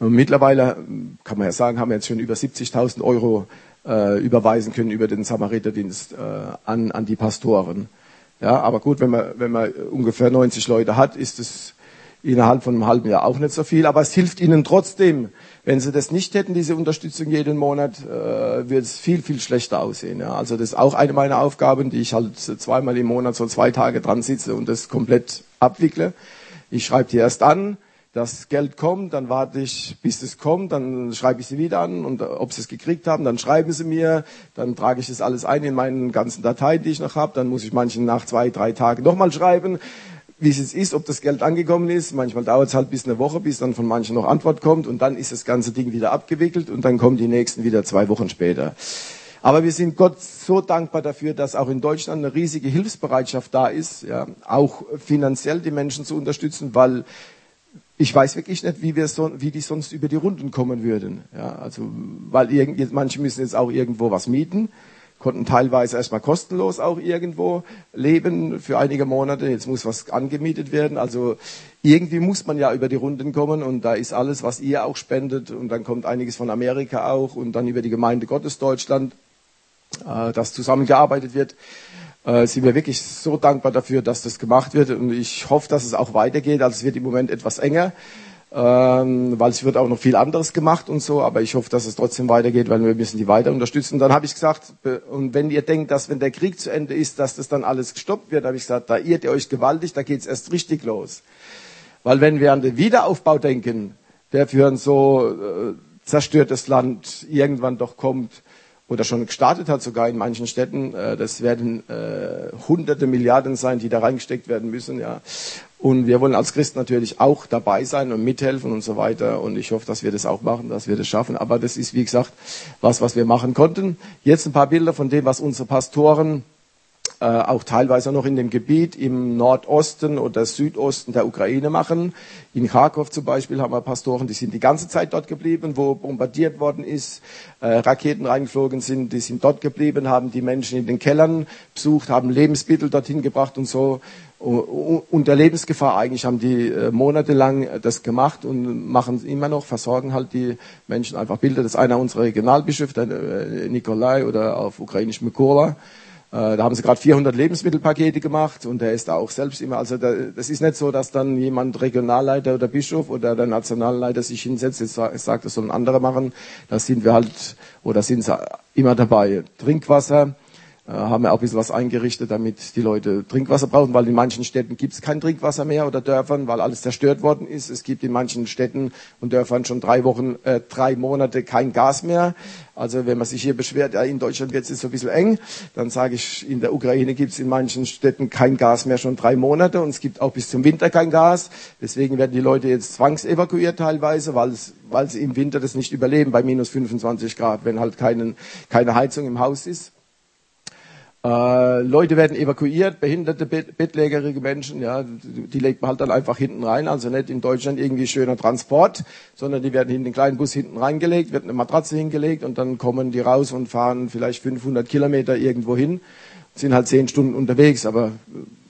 Und mittlerweile kann man ja sagen, haben wir jetzt schon über 70.000 Euro äh, überweisen können über den Samariterdienst an, an die Pastoren. Ja, aber gut, wenn man, wenn man ungefähr 90 Leute hat, ist es innerhalb von einem halben Jahr auch nicht so viel. Aber es hilft ihnen trotzdem. Wenn sie das nicht hätten, diese Unterstützung jeden Monat, äh, wird es viel, viel schlechter aussehen. Ja. Also das ist auch eine meiner Aufgaben, die ich halt zweimal im Monat so zwei Tage dran sitze und das komplett abwickle. Ich schreibe die erst an, das Geld kommt, dann warte ich, bis es kommt, dann schreibe ich sie wieder an und ob sie es gekriegt haben, dann schreiben sie mir, dann trage ich das alles ein in meinen ganzen Dateien, die ich noch habe, dann muss ich manchen nach zwei, drei Tagen nochmal schreiben, wie es jetzt ist, ob das Geld angekommen ist. Manchmal dauert es halt bis eine Woche, bis dann von manchen noch Antwort kommt und dann ist das ganze Ding wieder abgewickelt und dann kommen die nächsten wieder zwei Wochen später. Aber wir sind Gott so dankbar dafür, dass auch in Deutschland eine riesige Hilfsbereitschaft da ist, ja, auch finanziell die Menschen zu unterstützen, weil ich weiß wirklich nicht, wie wir so, wie die sonst über die Runden kommen würden. Ja, also, weil irgend, manche müssen jetzt auch irgendwo was mieten, konnten teilweise erstmal kostenlos auch irgendwo leben für einige Monate. Jetzt muss was angemietet werden. Also irgendwie muss man ja über die Runden kommen und da ist alles, was ihr auch spendet und dann kommt einiges von Amerika auch und dann über die Gemeinde Gottes Deutschland, äh, das zusammengearbeitet wird äh, sind wir wirklich so dankbar dafür, dass das gemacht wird. Und ich hoffe, dass es auch weitergeht. Also es wird im Moment etwas enger, ähm, weil es wird auch noch viel anderes gemacht und so. Aber ich hoffe, dass es trotzdem weitergeht, weil wir müssen die weiter unterstützen. Dann habe ich gesagt, und wenn ihr denkt, dass wenn der Krieg zu Ende ist, dass das dann alles gestoppt wird, habe ich gesagt, da irrt ihr euch gewaltig, da geht es erst richtig los. Weil wenn wir an den Wiederaufbau denken, der für ein so äh, zerstörtes Land irgendwann doch kommt, oder schon gestartet hat, sogar in manchen Städten. Äh, das werden äh, hunderte Milliarden sein, die da reingesteckt werden müssen. Ja. Und wir wollen als Christen natürlich auch dabei sein und mithelfen und so weiter. Und ich hoffe, dass wir das auch machen, dass wir das schaffen. Aber das ist, wie gesagt, was, was wir machen konnten. Jetzt ein paar Bilder von dem, was unsere Pastoren äh, auch teilweise noch in dem Gebiet im Nordosten oder Südosten der Ukraine machen. In Kharkov zum Beispiel haben wir Pastoren, die sind die ganze Zeit dort geblieben, wo bombardiert worden ist, äh, Raketen reingeflogen sind, die sind dort geblieben, haben die Menschen in den Kellern besucht, haben Lebensmittel dorthin gebracht und so. Unter Lebensgefahr eigentlich haben die äh, monatelang das gemacht und machen immer noch, versorgen halt die Menschen einfach Bilder. Das ist einer unserer Regionalbischöfe, der äh, Nikolai oder auf Ukrainisch Mykola. Äh, da haben sie gerade 400 Lebensmittelpakete gemacht und der ist da auch selbst immer. Also da, das ist nicht so, dass dann jemand Regionalleiter oder Bischof oder der Nationalleiter sich hinsetzt, jetzt sagt, das sollen andere machen. Da sind wir halt oder sind sie immer dabei. Trinkwasser, haben wir auch ein bisschen was eingerichtet, damit die Leute Trinkwasser brauchen, weil in manchen Städten gibt es kein Trinkwasser mehr oder Dörfern, weil alles zerstört worden ist. Es gibt in manchen Städten und Dörfern schon drei Wochen, äh, drei Monate kein Gas mehr. Also wenn man sich hier beschwert, ja, in Deutschland wird es so ein bisschen eng, dann sage ich, in der Ukraine gibt es in manchen Städten kein Gas mehr schon drei Monate und es gibt auch bis zum Winter kein Gas. Deswegen werden die Leute jetzt zwangsevakuiert teilweise, weil, weil sie im Winter das nicht überleben bei minus 25 Grad, wenn halt keinen, keine Heizung im Haus ist. Äh, Leute werden evakuiert, behinderte, bettlägerige Menschen, ja, die legt man halt dann einfach hinten rein. Also nicht in Deutschland irgendwie schöner Transport, sondern die werden in den kleinen Bus hinten reingelegt, wird eine Matratze hingelegt und dann kommen die raus und fahren vielleicht 500 Kilometer irgendwo hin, sind halt zehn Stunden unterwegs, aber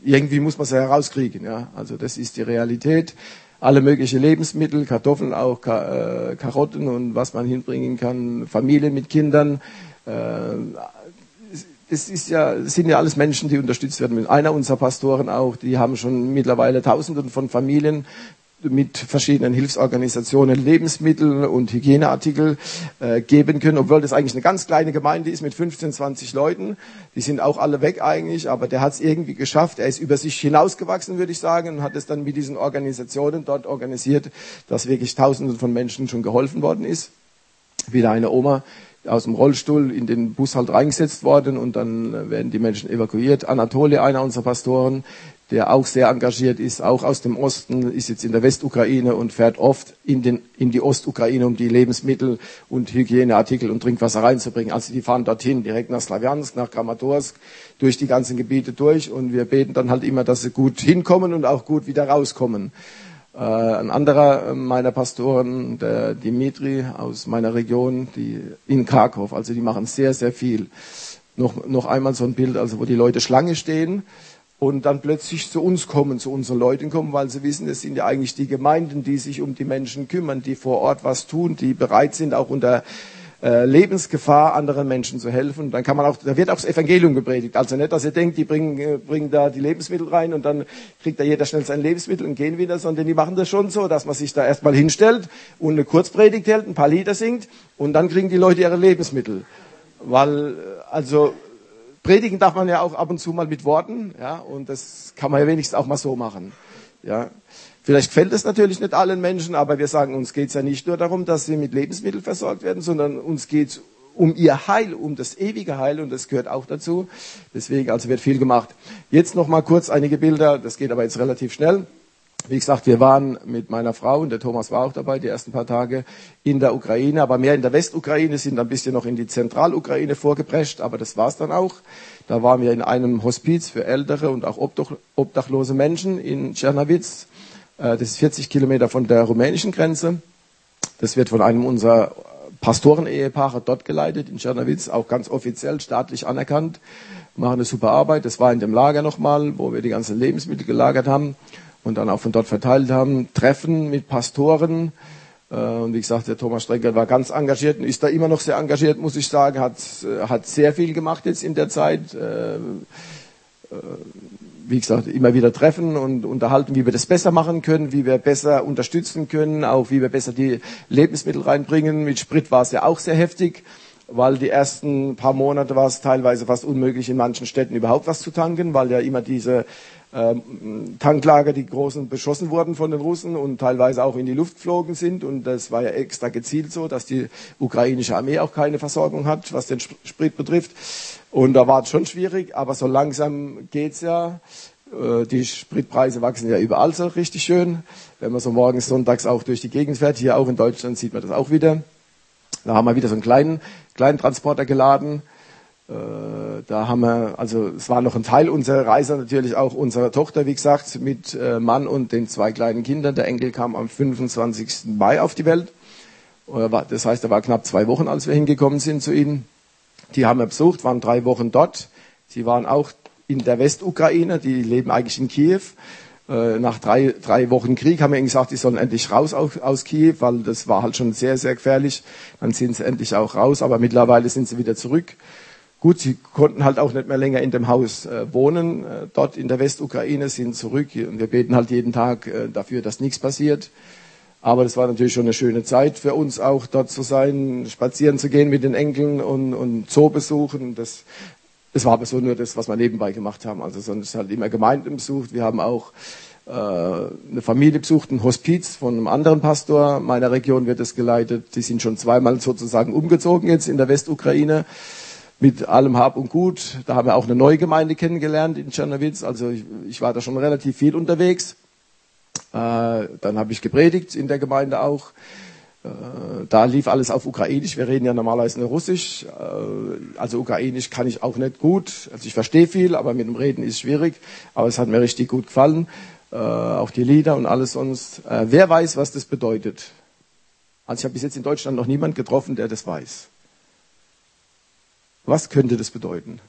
irgendwie muss man sie herauskriegen, ja. Also das ist die Realität. Alle möglichen Lebensmittel, Kartoffeln auch, äh, Karotten und was man hinbringen kann, Familien mit Kindern, äh, das ist ja, sind ja alles Menschen, die unterstützt werden. Einer unserer Pastoren auch, die haben schon mittlerweile Tausenden von Familien mit verschiedenen Hilfsorganisationen Lebensmittel und Hygieneartikel äh, geben können, obwohl das eigentlich eine ganz kleine Gemeinde ist mit 15, 20 Leuten. Die sind auch alle weg eigentlich, aber der hat es irgendwie geschafft. Er ist über sich hinausgewachsen, würde ich sagen, und hat es dann mit diesen Organisationen dort organisiert, dass wirklich Tausenden von Menschen schon geholfen worden ist. Wieder eine Oma, aus dem Rollstuhl in den Bus halt reingesetzt worden und dann werden die Menschen evakuiert. Anatole, einer unserer Pastoren, der auch sehr engagiert ist, auch aus dem Osten, ist jetzt in der Westukraine und fährt oft in, den, in die Ostukraine, um die Lebensmittel und Hygieneartikel und Trinkwasser reinzubringen. Also die fahren dorthin, direkt nach Slawiansk, nach Kramatorsk, durch die ganzen Gebiete durch und wir beten dann halt immer, dass sie gut hinkommen und auch gut wieder rauskommen. Äh, ein anderer meiner Pastoren, der Dimitri aus meiner Region, die in Kharkov, also die machen sehr, sehr viel. Noch, noch einmal so ein Bild, also wo die Leute Schlange stehen und dann plötzlich zu uns kommen, zu unseren Leuten kommen, weil sie wissen, es sind ja eigentlich die Gemeinden, die sich um die Menschen kümmern, die vor Ort was tun, die bereit sind, auch unter äh, Lebensgefahr anderen Menschen zu helfen. Dann kann man auch, da wird auch das Evangelium gepredigt. Also nicht, dass ihr denkt, die bringen, äh, bringen da die Lebensmittel rein und dann kriegt da jeder schnell sein Lebensmittel und gehen wieder, sondern die machen das schon so, dass man sich da erstmal hinstellt und eine Kurzpredigt hält, ein paar Lieder singt und dann kriegen die Leute ihre Lebensmittel. Weil, äh, also, predigen darf man ja auch ab und zu mal mit Worten, ja, und das kann man ja wenigstens auch mal so machen, ja. Vielleicht gefällt es natürlich nicht allen Menschen, aber wir sagen, uns geht es ja nicht nur darum, dass sie mit Lebensmitteln versorgt werden, sondern uns geht es um ihr Heil, um das ewige Heil und das gehört auch dazu. Deswegen also wird viel gemacht. Jetzt noch mal kurz einige Bilder, das geht aber jetzt relativ schnell. Wie gesagt, wir waren mit meiner Frau und der Thomas war auch dabei die ersten paar Tage in der Ukraine, aber mehr in der Westukraine, sind ein bisschen noch in die Zentralukraine vorgeprescht, aber das war's dann auch. Da waren wir in einem Hospiz für ältere und auch obdachlose Menschen in Tschernowitz das ist 40 Kilometer von der rumänischen Grenze. Das wird von einem unserer Pastoren-Ehepaare dort geleitet, in Czernowitz, auch ganz offiziell staatlich anerkannt. Machen eine super Arbeit. Das war in dem Lager nochmal, wo wir die ganzen Lebensmittel gelagert haben und dann auch von dort verteilt haben. Treffen mit Pastoren. Äh, und wie gesagt, der Thomas Strecker war ganz engagiert und ist da immer noch sehr engagiert, muss ich sagen. Hat, äh, hat sehr viel gemacht jetzt in der Zeit wie gesagt, immer wieder treffen und unterhalten, wie wir das besser machen können, wie wir besser unterstützen können, auch wie wir besser die Lebensmittel reinbringen. Mit Sprit war es ja auch sehr heftig, weil die ersten paar Monate war es teilweise fast unmöglich, in manchen Städten überhaupt was zu tanken, weil ja immer diese ähm, Tanklager, die großen, beschossen wurden von den Russen und teilweise auch in die Luft geflogen sind. Und das war ja extra gezielt so, dass die ukrainische Armee auch keine Versorgung hat, was den Sprit betrifft. Und da war es schon schwierig, aber so langsam geht's ja. Äh, die Spritpreise wachsen ja überall so richtig schön. Wenn man so morgens, sonntags auch durch die Gegend fährt, hier auch in Deutschland sieht man das auch wieder. Da haben wir wieder so einen kleinen, kleinen Transporter geladen äh, da haben wir, also es war noch ein Teil unserer Reise natürlich auch unsere Tochter, wie gesagt, mit äh, Mann und den zwei kleinen Kindern. Der Enkel kam am 25. Mai auf die Welt. Das heißt, er war knapp zwei Wochen, als wir hingekommen sind zu ihnen. Die haben wir besucht, waren drei Wochen dort. Sie waren auch in der Westukraine, die leben eigentlich in Kiew. Äh, nach drei, drei Wochen Krieg haben wir ihnen gesagt, sie sollen endlich raus aus, Kiew, weil das war halt schon sehr, sehr gefährlich. Dann sind sie endlich auch raus, aber mittlerweile sind sie wieder zurück. Gut, sie konnten halt auch nicht mehr länger in dem Haus äh, wohnen, äh, dort in der Westukraine, sind zurück und wir beten halt jeden Tag dafür, dass nichts passiert. Aber das war natürlich schon eine schöne Zeit für uns auch, dort zu sein, spazieren zu gehen mit den Enkeln und, und Zoo besuchen. Das, das war aber so nur das, was wir nebenbei gemacht haben. Also sonst halt immer Gemeinden besucht. Wir haben auch äh, eine Familie besucht, ein Hospiz von einem anderen Pastor meiner Region wird es geleitet. Die sind schon zweimal sozusagen umgezogen jetzt in der Westukraine mit allem Hab und Gut. Da haben wir auch eine neue Gemeinde kennengelernt in Czernowitz. Also ich, ich war da schon relativ viel unterwegs. Äh, dann habe ich gepredigt in der Gemeinde auch. Äh, da lief alles auf Ukrainisch. Wir reden ja normalerweise nur Russisch. Äh, also Ukrainisch kann ich auch nicht gut. Also ich verstehe viel, aber mit dem Reden ist schwierig. Aber es hat mir richtig gut gefallen. Auch die Lieder und alles sonst. Wer weiß, was das bedeutet? Also ich habe bis jetzt in Deutschland noch niemand getroffen, der das weiß. Was könnte das bedeuten?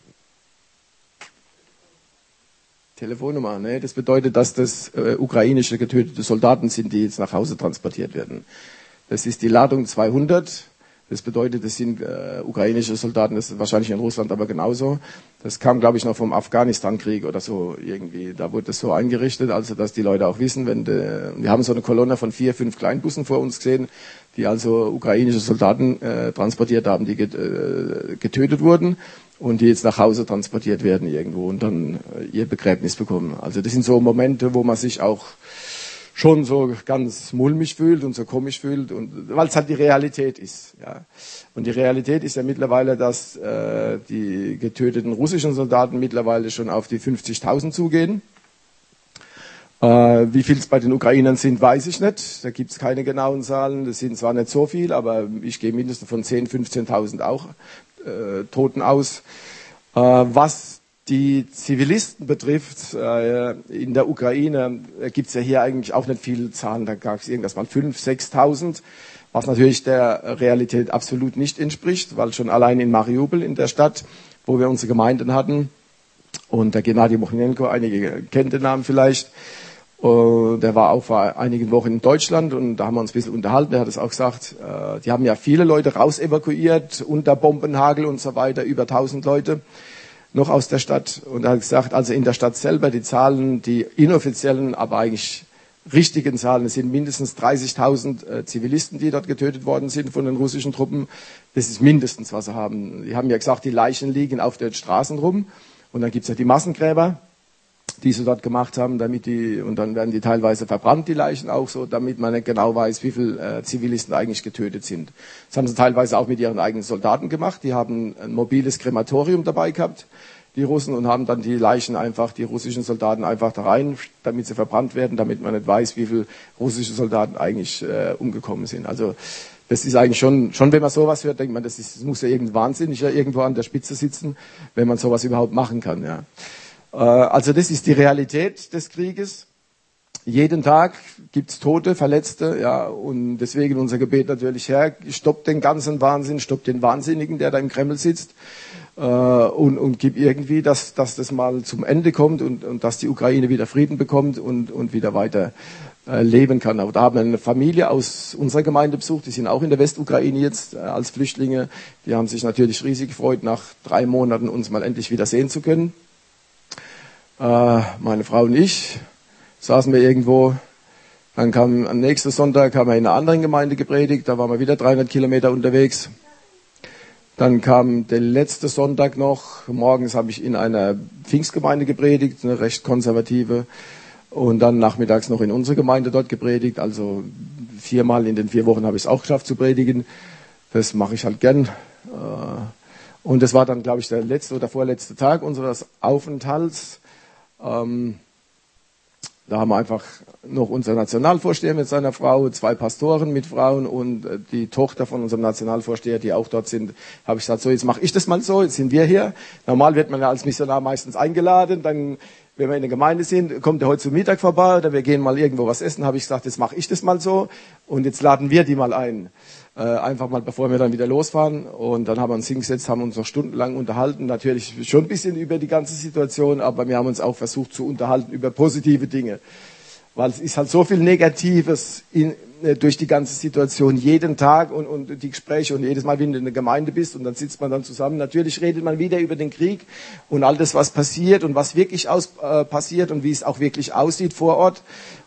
Telefonnummer, ne? Das bedeutet, dass das äh, ukrainische getötete Soldaten sind, die jetzt nach Hause transportiert werden. Das ist die Ladung 200. Das bedeutet, das sind äh, ukrainische Soldaten, das ist wahrscheinlich in Russland aber genauso. Das kam, glaube ich, noch vom Afghanistan-Krieg oder so irgendwie. Da wurde das so eingerichtet, also dass die Leute auch wissen, wenn de, wir haben so eine Kolonne von vier, fünf Kleinbussen vor uns gesehen, die also ukrainische Soldaten äh, transportiert haben, die get, äh, getötet wurden und die jetzt nach Hause transportiert werden irgendwo und dann äh, ihr Begräbnis bekommen. Also das sind so Momente, wo man sich auch schon so ganz mulmig fühlt und so komisch fühlt und weil es halt die Realität ist. Ja. Und die Realität ist ja mittlerweile, dass äh, die getöteten russischen Soldaten mittlerweile schon auf die 50.000 zugehen. Äh, wie viel es bei den Ukrainern sind, weiß ich nicht. Da gibt es keine genauen Zahlen. Das sind zwar nicht so viel, aber ich gehe mindestens von 10.000, 15.000 auch äh, Toten aus. Äh, was die Zivilisten betrifft, äh, in der Ukraine äh, gibt es ja hier eigentlich auch nicht viele Zahlen. Da gab es irgendwas mal 5.000, 6.000, was natürlich der Realität absolut nicht entspricht, weil schon allein in Mariupol, in der Stadt, wo wir unsere Gemeinden hatten, und der Gennady Mochnenko, einige kennen den Namen vielleicht, der war auch vor einigen Wochen in Deutschland und da haben wir uns ein bisschen unterhalten. Der hat es auch gesagt, uh, die haben ja viele Leute raus evakuiert, unter Bombenhagel und so weiter, über 1000 Leute noch aus der Stadt und er hat gesagt, also in der Stadt selber, die Zahlen, die inoffiziellen, aber eigentlich richtigen Zahlen, es sind mindestens 30.000 äh, Zivilisten, die dort getötet worden sind von den russischen Truppen. Das ist mindestens, was sie haben. Die haben ja gesagt, die Leichen liegen auf den Straßen rum und dann gibt's ja die Massengräber, die sie dort gemacht haben, damit die, und dann werden die teilweise verbrannt, die Leichen auch so, damit man nicht genau weiß, wie viele äh, Zivilisten eigentlich getötet sind. Das haben sie teilweise auch mit ihren eigenen Soldaten gemacht. Die haben ein mobiles Krematorium dabei gehabt, die Russen, und haben dann die Leichen einfach, die russischen Soldaten einfach da rein, damit sie verbrannt werden, damit man nicht weiß, wie viele russische Soldaten eigentlich äh, umgekommen sind. Also, das ist eigentlich schon, schon wenn man sowas hört, denkt man, das, ist, das muss ja irgendein Wahnsinniger irgendwo an der Spitze sitzen, wenn man sowas überhaupt machen kann, ja. Äh, also das ist die Realität des Krieges. jeden Tag gibt's Tote, Verletzte, ja, und deswegen unser Gebet natürlich, Herr, stopp den ganzen Wahnsinn, stopp den Wahnsinnigen, der da im Kreml sitzt, äh, und, und gib irgendwie, dass, dass das mal zum Ende kommt und, und dass die Ukraine wieder Frieden bekommt und, und wieder weiter äh, leben kann. Auch da haben wir eine Familie aus unserer Gemeinde besucht, die sind auch in der Westukraine jetzt äh, als Flüchtlinge. Die haben sich natürlich riesig gefreut, nach drei Monaten uns mal endlich wieder sehen zu können. Äh, meine Frau und ich saßen wir irgendwo. Dann kam am nächsten Sonntag haben wir in einer anderen Gemeinde gepredigt. Da waren wir wieder 300 Kilometer unterwegs. Dann kam der letzte Sonntag noch. Morgens habe ich in einer Pfingstgemeinde gepredigt, eine recht konservative. Und dann nachmittags noch in unserer Gemeinde dort gepredigt. Also viermal in den vier Wochen habe ich es auch geschafft zu predigen. Das mache ich halt gern. Äh, und das war dann, glaube ich, der letzte oder vorletzte Tag unseres Aufenthalts. Ähm, da haben wir einfach noch unser Nationalvorsteher mit seiner Frau, zwei Pastoren mit Frauen und äh, die Tochter von unserem Nationalvorsteher, die auch dort sind. Habe ich gesagt, so jetzt mache ich das mal so, jetzt sind wir hier. Normal wird man ja als Missionar meistens eingeladen, dann wenn wir in der Gemeinde sind, kommt er heute zum Mittag vorbei oder wir gehen mal irgendwo was essen, habe ich gesagt, jetzt mache ich das mal so und jetzt laden wir die mal ein. Äh, einfach mal, bevor wir dann wieder losfahren. Und dann haben wir uns hingesetzt, haben uns noch stundenlang unterhalten. Natürlich schon ein bisschen über die ganze Situation, aber wir haben uns auch versucht zu unterhalten über positive Dinge. Weil es ist halt so viel Negatives in, äh, durch die ganze Situation jeden Tag und, und die Gespräche und jedes Mal, wenn du in der Gemeinde bist und dann sitzt man dann zusammen. Natürlich redet man wieder über den Krieg und all das, was passiert und was wirklich aus, äh, passiert und wie es auch wirklich aussieht vor Ort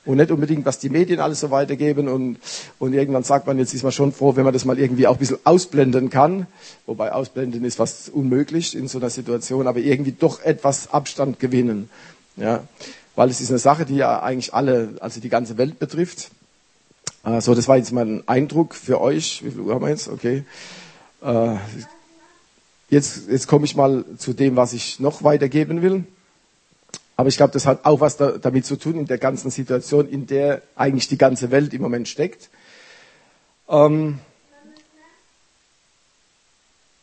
und nicht unbedingt, was die Medien alles so weitergeben und, und irgendwann sagt man, jetzt ist man schon froh, wenn man das mal irgendwie auch ein bisschen ausblenden kann. Wobei ausblenden ist fast unmöglich in so einer Situation, aber irgendwie doch etwas Abstand gewinnen. Ja, weil es ist eine Sache, die ja eigentlich alle, also die ganze Welt betrifft. So, das war jetzt mal ein Eindruck für euch. Wie viel Uhr haben wir jetzt? Okay. Äh, jetzt, jetzt komme ich mal zu dem, was ich noch weitergeben will. Aber ich glaube, das hat auch was da, damit zu tun in der ganzen Situation, in der eigentlich die ganze Welt im Moment steckt. Ähm,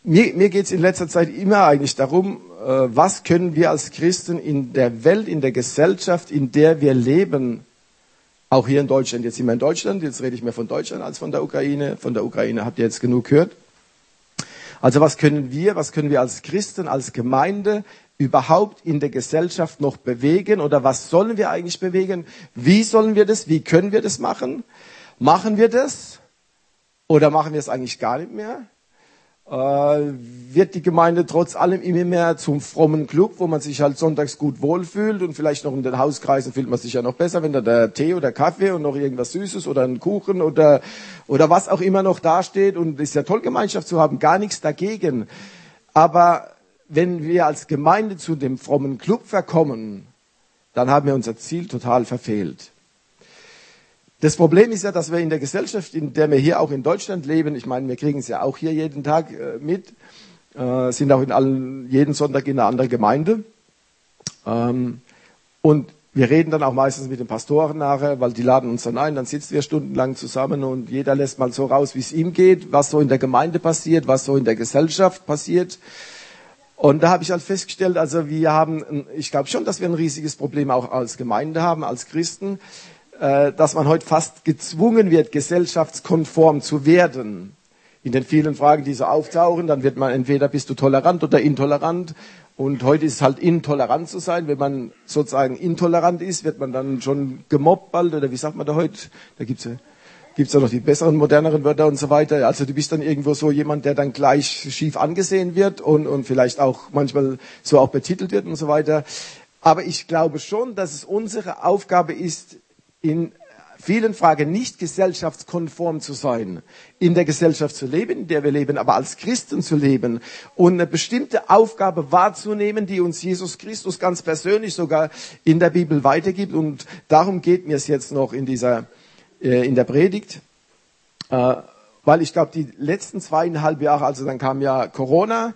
mir mir geht es in letzter Zeit immer eigentlich darum, was können wir als Christen in der Welt, in der Gesellschaft, in der wir leben, auch hier in Deutschland, jetzt sind wir in Deutschland, jetzt rede ich mehr von Deutschland als von der Ukraine. Von der Ukraine habt ihr jetzt genug gehört. Also was können wir, was können wir als Christen, als Gemeinde überhaupt in der Gesellschaft noch bewegen oder was sollen wir eigentlich bewegen? Wie sollen wir das? Wie können wir das machen? Machen wir das oder machen wir es eigentlich gar nicht mehr? Äh, wird die Gemeinde trotz allem immer mehr zum frommen Club, wo man sich halt sonntags gut wohlfühlt und vielleicht noch in den Hauskreisen fühlt man sich ja noch besser, wenn da der Tee oder Kaffee und noch irgendwas Süßes oder ein Kuchen oder, oder was auch immer noch dasteht und es ist ja toll, Gemeinschaft zu haben, gar nichts dagegen. Aber wenn wir als Gemeinde zu dem frommen Club verkommen, dann haben wir unser Ziel total verfehlt. Das Problem ist ja, dass wir in der Gesellschaft, in der wir hier auch in Deutschland leben, ich meine, wir kriegen es ja auch hier jeden Tag äh, mit, äh, sind auch in allen, jeden Sonntag in einer anderen Gemeinde. Ähm, und wir reden dann auch meistens mit den Pastoren nachher, weil die laden uns dann ein, dann sitzen wir stundenlang zusammen und jeder lässt mal so raus, wie es ihm geht, was so in der Gemeinde passiert, was so in der Gesellschaft passiert. Und da habe ich halt festgestellt, also wir haben, ich glaube schon, dass wir ein riesiges Problem auch als Gemeinde haben, als Christen, dass man heute fast gezwungen wird, gesellschaftskonform zu werden. In den vielen Fragen, die so auftauchen, dann wird man entweder bist du tolerant oder intolerant. Und heute ist es halt intolerant zu sein. Wenn man sozusagen intolerant ist, wird man dann schon gemobbt bald, oder wie sagt man da heute? Da gibt's ja gibt es ja noch die besseren, moderneren Wörter und so weiter. Also du bist dann irgendwo so jemand, der dann gleich schief angesehen wird und, und vielleicht auch manchmal so auch betitelt wird und so weiter. Aber ich glaube schon, dass es unsere Aufgabe ist, in vielen Fragen nicht gesellschaftskonform zu sein, in der Gesellschaft zu leben, in der wir leben, aber als Christen zu leben und eine bestimmte Aufgabe wahrzunehmen, die uns Jesus Christus ganz persönlich sogar in der Bibel weitergibt. Und darum geht mir es jetzt noch in dieser äh, in der Predigt, äh, weil ich glaube, die letzten zweieinhalb Jahre, also dann kam ja Corona,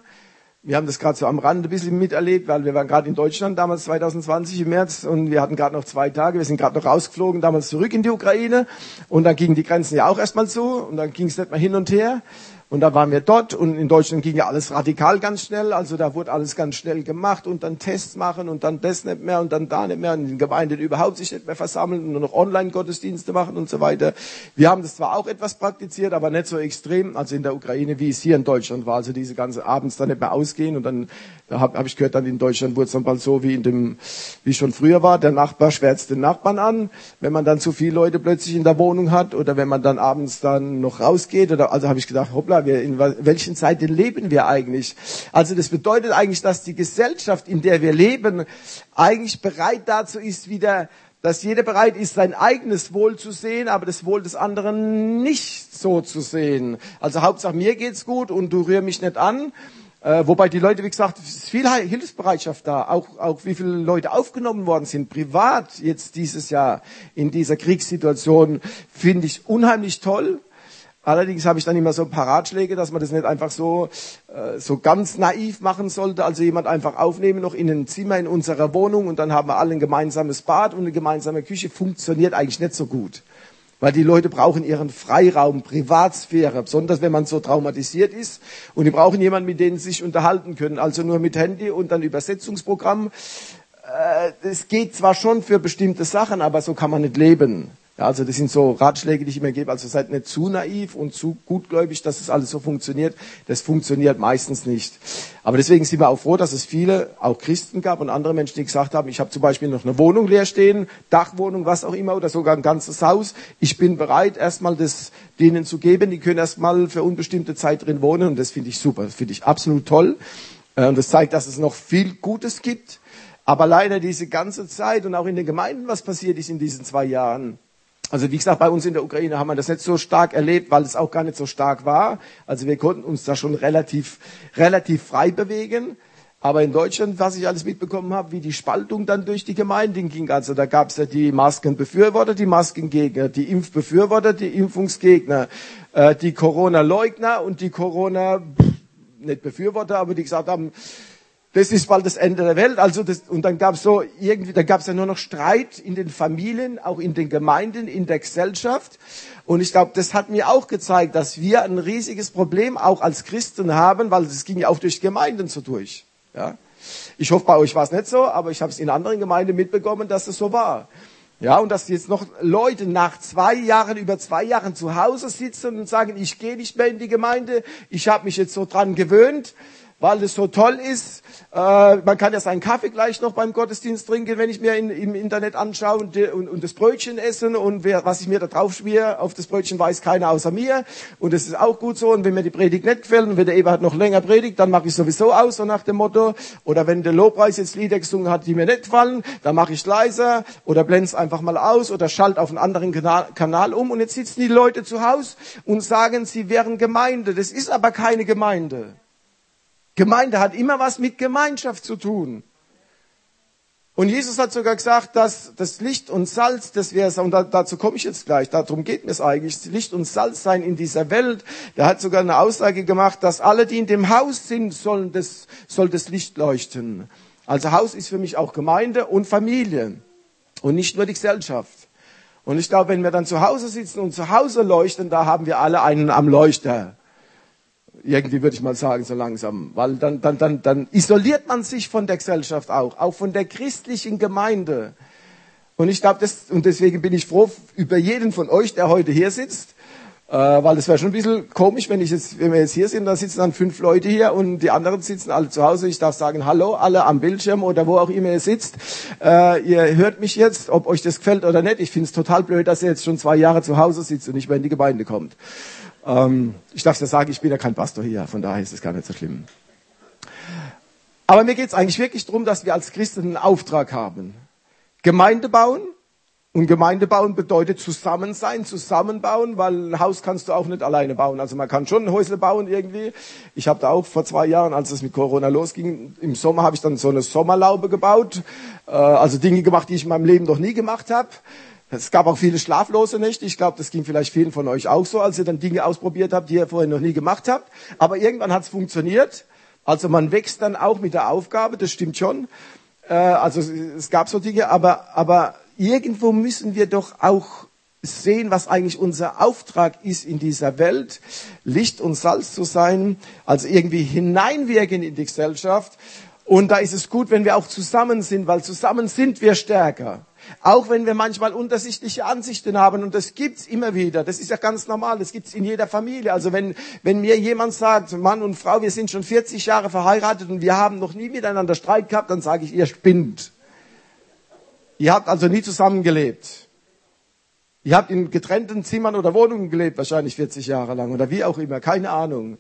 Wir haben das gerade so am Rand ein bisschen miterlebt, weil wir waren gerade in Deutschland damals 2020 im März und wir hatten gerade noch zwei Tage. Wir sind gerade noch rausgeflogen, damals zurück in die Ukraine und dann gingen die Grenzen ja auch erstmal zu und dann ging es nicht mehr hin und her. Und da waren wir dort und in Deutschland ging ja alles radikal ganz schnell. Also da wurde alles ganz schnell gemacht und dann Tests machen und dann das nicht mehr und dann da nicht mehr und in den Gemeinden überhaupt sich nicht mehr versammeln und nur noch Online-Gottesdienste machen und so weiter. Wir haben das zwar auch etwas praktiziert, aber nicht so extrem, also in der Ukraine, wie es hier in Deutschland war. Also diese ganze abends dann nicht mehr ausgehen und dann, da habe hab ich gehört, dann in Deutschland wurde es dann bald so wie in dem, wie schon früher war. Der Nachbar schwärzt den Nachbarn an, wenn man dann zu viele Leute plötzlich in der Wohnung hat oder wenn man dann abends dann noch rausgeht oder, also habe ich gedacht, hoppla, wir, in welchen Zeiten leben wir eigentlich? Also das bedeutet eigentlich, dass die Gesellschaft, in der wir leben, eigentlich bereit dazu ist, wieder, dass jeder bereit ist, sein eigenes Wohl zu sehen, aber das Wohl des anderen nicht so zu sehen. Also Hauptsache mir geht's gut und du rühr mich nicht an. Äh, wobei die Leute, wie gesagt, es ist viel Hilfsbereitschaft da, auch, auch wie viele Leute aufgenommen worden sind, privat jetzt dieses Jahr in dieser Kriegssituation, finde ich unheimlich toll. Allerdings habe ich dann immer so ein paar Ratschläge, dass man das nicht einfach so, äh, so ganz naiv machen sollte. Also jemand einfach aufnehmen, noch in ein Zimmer in unserer Wohnung und dann haben wir alle ein gemeinsames Bad und eine gemeinsame Küche. Funktioniert eigentlich nicht so gut. Weil die Leute brauchen ihren Freiraum, Privatsphäre, besonders wenn man so traumatisiert ist. Und die brauchen jemanden, mit dem sie sich unterhalten können. Also nur mit Handy und dann Übersetzungsprogramm. Äh, es geht zwar schon für bestimmte Sachen, aber so kann man nicht leben. Ja, also das sind so Ratschläge, die ich immer gebe. Also seid nicht zu naiv und zu gutgläubig, dass das alles so funktioniert. Das funktioniert meistens nicht. Aber deswegen sind wir auch froh, dass es viele, auch Christen gab und andere Menschen, die gesagt haben, ich habe zum Beispiel noch eine Wohnung leer stehen, Dachwohnung, was auch immer, oder sogar ein ganzes Haus. Ich bin bereit, erstmal das denen zu geben. Die können erstmal für unbestimmte Zeit drin wohnen. Und das finde ich super. Das finde ich absolut toll. Äh, und das zeigt, dass es noch viel Gutes gibt. Aber leider diese ganze Zeit und auch in den Gemeinden, was passiert ist in diesen zwei Jahren, also wie gesagt, bei uns in der Ukraine haben wir das nicht so stark erlebt, weil es auch gar nicht so stark war. Also wir konnten uns da schon relativ, relativ frei bewegen. Aber in Deutschland, was ich alles mitbekommen habe, wie die Spaltung dann durch die Gemeinden ging. Also da gab es ja die Maskenbefürworter, die Maskengegner, die Impfbefürworter, die Impfungsgegner, äh, die Corona-Leugner und die Corona, nicht Befürworter, aber die gesagt haben, das ist bald das Ende der Welt. Also das, und dann gab es so irgendwie, dann gab es ja nur noch Streit in den Familien, auch in den Gemeinden, in der Gesellschaft. Und ich glaube, das hat mir auch gezeigt, dass wir ein riesiges Problem auch als Christen haben, weil es ging ja auch durch Gemeinden so durch. Ja. Ich hoffe, bei euch war es nicht so, aber ich habe es in anderen Gemeinden mitbekommen, dass es so war. Ja, und dass jetzt noch Leute nach zwei Jahren, über zwei Jahren zu Hause sitzen und sagen, ich gehe nicht mehr in die Gemeinde, ich habe mich jetzt so dran gewöhnt, weil es so toll ist. Äh, man kann ja seinen Kaffee gleich noch beim Gottesdienst trinken, wenn ich mir in, im Internet anschaue und, und, und das Brötchen essen und wer, was ich mir da drauf schmier, auf das Brötchen weiß keiner außer mir. Und das ist auch gut so. Und wenn mir die Predigt nicht gefällt und wenn der Eberhard noch länger predigt, dann mache ich sowieso aus, so nach dem Motto. Oder wenn der Lobpreis jetzt Lieder gesungen hat, die mir nicht gefallen, dann mache ich leiser oder blende einfach mal aus oder schalt auf einen anderen Kanal, Kanal um. Und jetzt sitzen die Leute zu Hause und sagen, sie wären Gemeinde. Das ist aber keine Gemeinde. Gemeinde hat immer was mit Gemeinschaft zu tun. Und Jesus hat sogar gesagt, dass das Licht und Salz, das wäre und dazu komme ich jetzt gleich, darum geht mir es eigentlich, Licht und Salz sein in dieser Welt. Der hat sogar eine Aussage gemacht, dass alle, die in dem Haus sind, sollen das, soll das Licht leuchten. Also Haus ist für mich auch Gemeinde und Familie und nicht nur die Gesellschaft. Und ich glaube, wenn wir dann zu Hause sitzen und zu Hause leuchten, da haben wir alle einen am Leuchter irgendwie würde ich mal sagen, so langsam. Weil dann, dann, dann, dann isoliert man sich von der Gesellschaft auch, auch von der christlichen Gemeinde. Und ich glaube, das, und deswegen bin ich froh über jeden von euch, der heute hier sitzt, äh, weil es wäre schon ein bisschen komisch, wenn ich jetzt, wenn wir jetzt hier sind, da sitzen dann fünf Leute hier und die anderen sitzen alle zu Hause. Ich darf sagen, hallo, alle am Bildschirm oder wo auch immer ihr sitzt. Äh, ihr hört mich jetzt, ob euch das gefällt oder nicht. Ich finde es total blöd, dass ihr jetzt schon zwei Jahre zu Hause sitzt und nicht mehr in die Gemeinde kommt. Ähm, ich darf ja sagen, ich bin ja kein Pastor hier, von daher ist es gar nicht so schlimm. Aber mir geht es eigentlich wirklich darum, dass wir als Christen einen Auftrag haben. Gemeinde bauen. Und Gemeinde bauen bedeutet zusammen sein, zusammenbauen, weil ein Haus kannst du auch nicht alleine bauen. Also man kann schon ein Häusle bauen irgendwie. Ich habe da auch vor zwei Jahren, als es mit Corona losging, im Sommer habe ich dann so eine Sommerlaube gebaut. Äh, also Dinge gemacht, die ich in meinem Leben noch nie gemacht habe. Es gab auch viele schlaflose Nächte. Ich glaube, das ging vielleicht vielen von euch auch so, als ihr dann Dinge ausprobiert habt, die ihr vorher noch nie gemacht habt. Aber irgendwann hat es funktioniert. Also man wächst dann auch mit der Aufgabe, das stimmt schon. Äh, also es gab so Dinge, aber, aber irgendwo müssen wir doch auch sehen, was eigentlich unser Auftrag ist in dieser Welt, Licht und Salz zu sein, also irgendwie hineinwirken in die Gesellschaft. Und da ist es gut, wenn wir auch zusammen sind, weil zusammen sind wir stärker. Auch wenn wir manchmal unterschiedliche Ansichten haben und das gibt's immer wieder. Das ist ja ganz normal. Das gibt's in jeder Familie. Also wenn, wenn mir jemand sagt, Mann und Frau, wir sind schon 40 Jahre verheiratet und wir haben noch nie miteinander Streit gehabt, dann sage ich, ihr spinnt. Ihr habt also nie zusammengelebt. Ihr habt in getrennten Zimmern oder Wohnungen gelebt, wahrscheinlich 40 Jahre lang oder wie auch immer, keine Ahnung.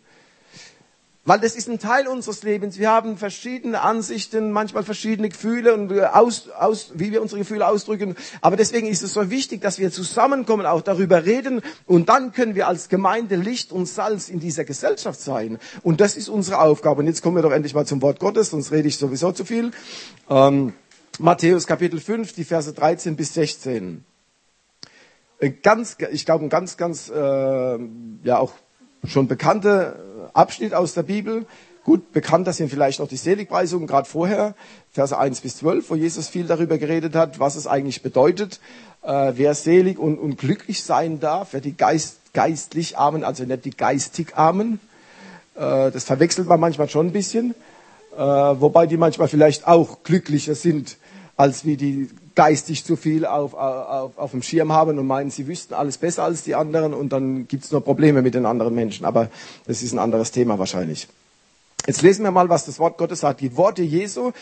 Weil das ist ein Teil unseres Lebens. Wir haben verschiedene Ansichten, manchmal verschiedene Gefühle und äh, aus, aus, wie wir unsere Gefühle ausdrücken. Aber deswegen ist es so wichtig, dass wir zusammenkommen, auch darüber reden. Und dann können wir als Gemeinde Licht und Salz in dieser Gesellschaft sein. Und das ist unsere Aufgabe. Und jetzt kommen wir doch endlich mal zum Wort Gottes, sonst rede ich sowieso zu viel. Ähm, Matthäus Kapitel 5, die Verse 13 bis 16. Ein ganz, ich glaube, ein ganz, ganz, äh, ja auch schon bekannte Abschnitt aus der Bibel. Gut, bekannt das sind vielleicht noch die Seligpreisungen, gerade vorher, Verse 1 bis 12, wo Jesus viel darüber geredet hat, was es eigentlich bedeutet, äh, wer selig und, und glücklich sein darf, wer die Geist, geistlich Armen, also nicht die geistig Armen. Äh, das verwechselt man manchmal schon ein bisschen, äh, wobei die manchmal vielleicht auch glücklicher sind, als wie die geistig zu viel auf, auf, auf dem Schirm haben und meinen, sie wüssten alles besser als die anderen und dann gibt es nur Probleme mit den anderen Menschen. Aber das ist ein anderes Thema wahrscheinlich. Jetzt lesen wir mal, was das Wort Gottes sagt. Die Worte Jesu.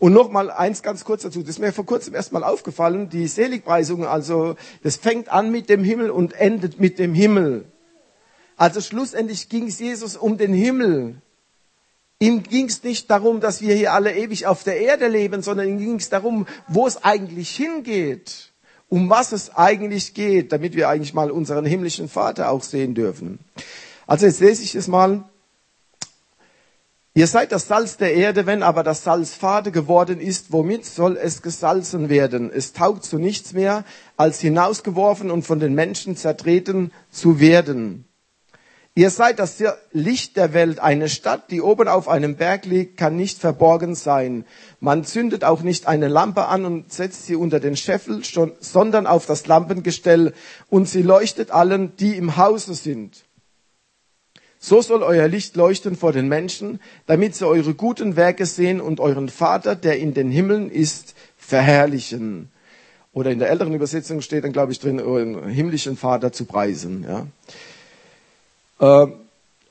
Und noch mal eins ganz kurz dazu. Das ist mir vor kurzem erst mal aufgefallen. Die Seligpreisung, also das fängt an mit dem Himmel und endet mit dem Himmel. Also schlussendlich ging es Jesus um den Himmel. Ihm ging es nicht darum, dass wir hier alle ewig auf der Erde leben, sondern ihm ging es darum, wo es eigentlich hingeht, um was es eigentlich geht, damit wir eigentlich mal unseren himmlischen Vater auch sehen dürfen. Also jetzt lese ich es mal. Ihr seid das Salz der Erde, wenn aber das Salz fade geworden ist, womit soll es gesalzen werden? Es taugt zu nichts mehr, als hinausgeworfen und von den Menschen zertreten zu werden. Ihr seid das Licht der Welt. Eine Stadt, die oben auf einem Berg liegt, kann nicht verborgen sein. Man zündet auch nicht eine Lampe an und setzt sie unter den Scheffel, sondern auf das Lampengestell und sie leuchtet allen, die im Hause sind. So soll euer Licht leuchten vor den Menschen, damit sie eure guten Werke sehen und euren Vater, der in den Himmeln ist, verherrlichen. Oder in der älteren Übersetzung steht dann, glaube ich, drin, euren himmlischen Vater zu preisen. Ja. Äh,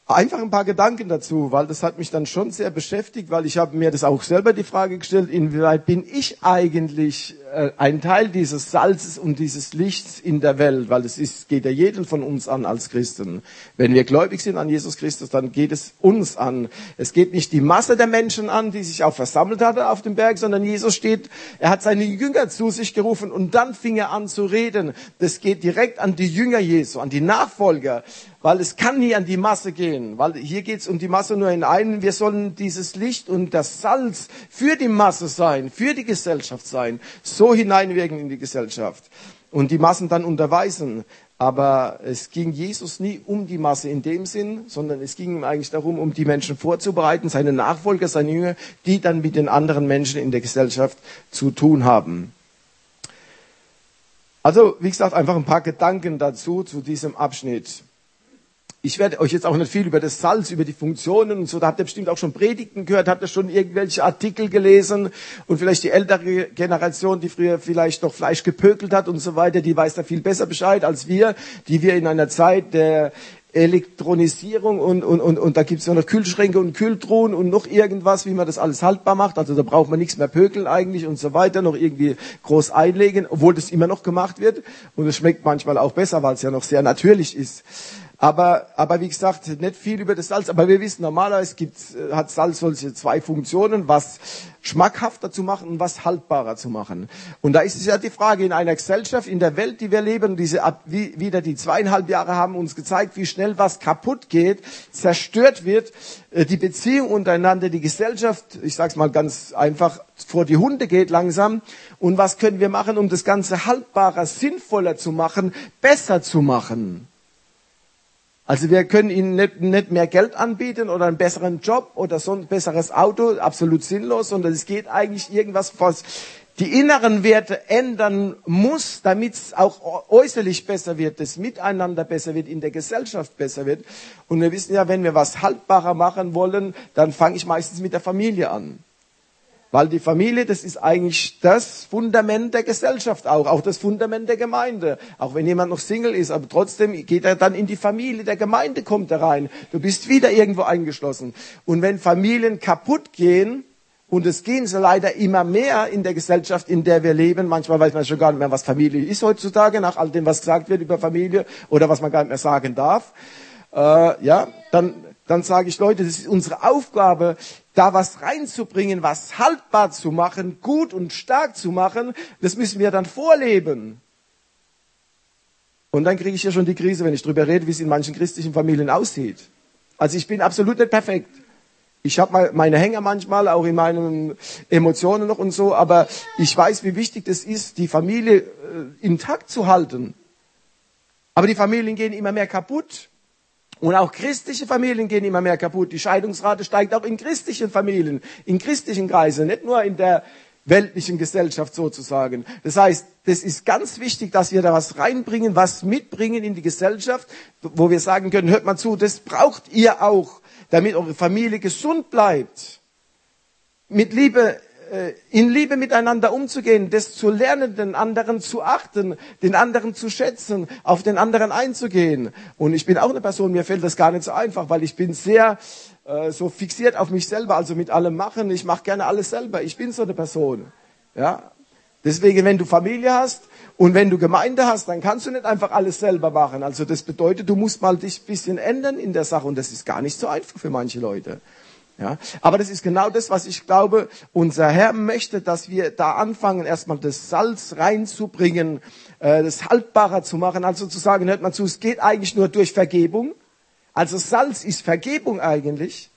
einfach ein paar Gedanken dazu, weil das hat mich dann schon sehr beschäftigt, weil ich habe mir das auch selber die Frage gestellt, inwieweit bin ich eigentlich äh, ein Teil dieses Salzes und dieses Lichts in der Welt, weil es ist, geht ja jeden von uns an als Christen. Wenn wir gläubig sind an Jesus Christus, dann geht es uns an. Es geht nicht die Masse der Menschen an, die sich auch versammelt hatte auf dem Berg, sondern Jesus steht, er hat seine Jünger zu sich gerufen und dann fing er an zu reden. Das geht direkt an die Jünger Jesu, an die Nachfolger weil es kann nie an die Masse gehen, weil hier geht es um die Masse nur in einen. Wir sollen dieses Licht und das Salz für die Masse sein, für die Gesellschaft sein. So so hineinwirken in die Gesellschaft und die Massen dann unterweisen. Aber es ging Jesus nie um die Masse in dem Sinn, sondern es ging ihm eigentlich darum, um die Menschen vorzubereiten, seine Nachfolger, seine Jünger, die dann mit den anderen Menschen in der Gesellschaft zu tun haben. Also, wie gesagt, einfach ein paar Gedanken dazu, zu diesem Abschnitt. Ich werde euch jetzt auch nicht viel über das Salz, über die Funktionen und so, da habt ihr bestimmt auch schon Predigten gehört, habt ihr schon irgendwelche Artikel gelesen und vielleicht die ältere Generation, die früher vielleicht noch Fleisch gepökelt hat und so weiter, die weiß da viel besser Bescheid als wir, die wir in einer Zeit der Elektronisierung und, und, und, und da gibt's ja noch Kühlschränke und Kühltruhen und noch irgendwas, wie man das alles haltbar macht. Also da braucht man nichts mehr pökeln eigentlich und so weiter, noch irgendwie groß einlegen, obwohl das immer noch gemacht wird. Und es schmeckt manchmal auch besser, weil es ja noch sehr natürlich ist. Aber, aber wie gesagt, nicht viel über das Salz. Aber wir wissen, normalerweise gibt, äh, hat Salz solche zwei Funktionen, was schmackhafter zu machen und was haltbarer zu machen. Und da ist es ja die Frage, in einer Gesellschaft, in der Welt, die wir leben, diese, wie, wieder die zweieinhalb Jahre haben uns gezeigt, wie schnell was kaputt geht, zerstört wird, äh, die Beziehung untereinander, die Gesellschaft, ich sage es mal ganz einfach, vor die Hunde geht langsam. Und was können wir machen, um das Ganze haltbarer, sinnvoller zu machen, besser zu machen? Also wir können ihnen nicht, nicht mehr Geld anbieten oder einen besseren Job oder so ein besseres Auto, absolut sinnlos, sondern es geht eigentlich irgendwas, was die inneren Werte ändern muss, damit es auch äußerlich besser wird, das Miteinander besser wird, in der Gesellschaft besser wird. Und wir wissen ja, wenn wir was haltbarer machen wollen, dann fange ich meistens mit der Familie an. Weil die Familie, das ist eigentlich das Fundament der Gesellschaft auch, auch das Fundament der Gemeinde. Auch wenn jemand noch Single ist, aber trotzdem geht er dann in die Familie der Gemeinde, kommt er rein. Du bist wieder irgendwo eingeschlossen. Und wenn Familien kaputt gehen, und es gehen so leider immer mehr in der Gesellschaft, in der wir leben. Manchmal weiß man schon gar nicht mehr, was Familie ist heutzutage, nach all dem, was gesagt wird über Familie oder was man gar nicht mehr sagen darf. Äh, ja, dann, dann sage ich, Leute, das ist unsere Aufgabe, da was reinzubringen, was haltbar zu machen, gut und stark zu machen, das müssen wir dann vorleben. Und dann kriege ich ja schon die Krise, wenn ich drüber rede, wie es in manchen christlichen Familien aussieht. Also ich bin absolut nicht perfekt. Ich habe meine Hänger manchmal, auch in meinen Emotionen noch und so, aber ich weiß, wie wichtig es ist, die Familie äh, intakt zu halten. Aber die Familien gehen immer mehr kaputt. Und auch christliche Familien gehen immer mehr kaputt. Die Scheidungsrate steigt auch in christlichen Familien, in christlichen Kreisen, nicht nur in der weltlichen Gesellschaft sozusagen. Das heißt, das ist ganz wichtig, dass wir da was reinbringen, was mitbringen in die Gesellschaft, wo wir sagen können, hört mal zu, das braucht ihr auch, damit eure Familie gesund bleibt. Mit Liebe in Liebe miteinander umzugehen, das zu lernen, den anderen zu achten, den anderen zu schätzen, auf den anderen einzugehen. Und ich bin auch eine Person, mir fällt das gar nicht so einfach, weil ich bin sehr äh, so fixiert auf mich selber, also mit allem machen. Ich mache gerne alles selber. Ich bin so eine Person. Ja. Deswegen, wenn du Familie hast und wenn du Gemeinde hast, dann kannst du nicht einfach alles selber machen. Also das bedeutet, du musst mal dich bisschen ändern in der Sache und das ist gar nicht so einfach für manche Leute. Ja, aber das ist genau das, was ich glaube. Unser Herr möchte, dass wir da anfangen, erstmal das Salz reinzubringen, äh, das haltbarer zu machen. Also zu sagen, hört man zu, es geht eigentlich nur durch Vergebung. Also Salz ist Vergebung eigentlich.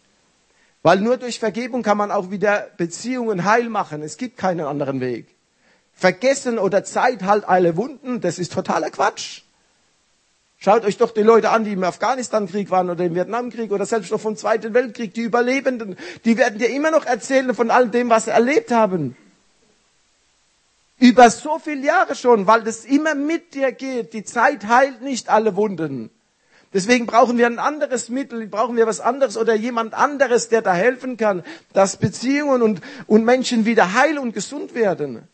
Weil nur durch Vergebung kann man auch wieder Beziehungen heil machen. Es gibt keinen anderen Weg. Vergessen oder Zeit halt alle Wunden, das ist totaler Quatsch. Schaut euch doch die Leute an, die im Afghanistan-Krieg waren oder im Vietnamkrieg oder selbst noch vom Zweiten Weltkrieg, die Überlebenden, die werden dir immer noch erzählen von all dem, was sie erlebt haben. Über so viele Jahre schon, weil das immer mit dir geht. Die Zeit heilt nicht alle Wunden. Deswegen brauchen wir ein anderes Mittel, brauchen wir was anderes oder jemand anderes, der da helfen kann, dass Beziehungen und, und Menschen wieder heil und gesund werden.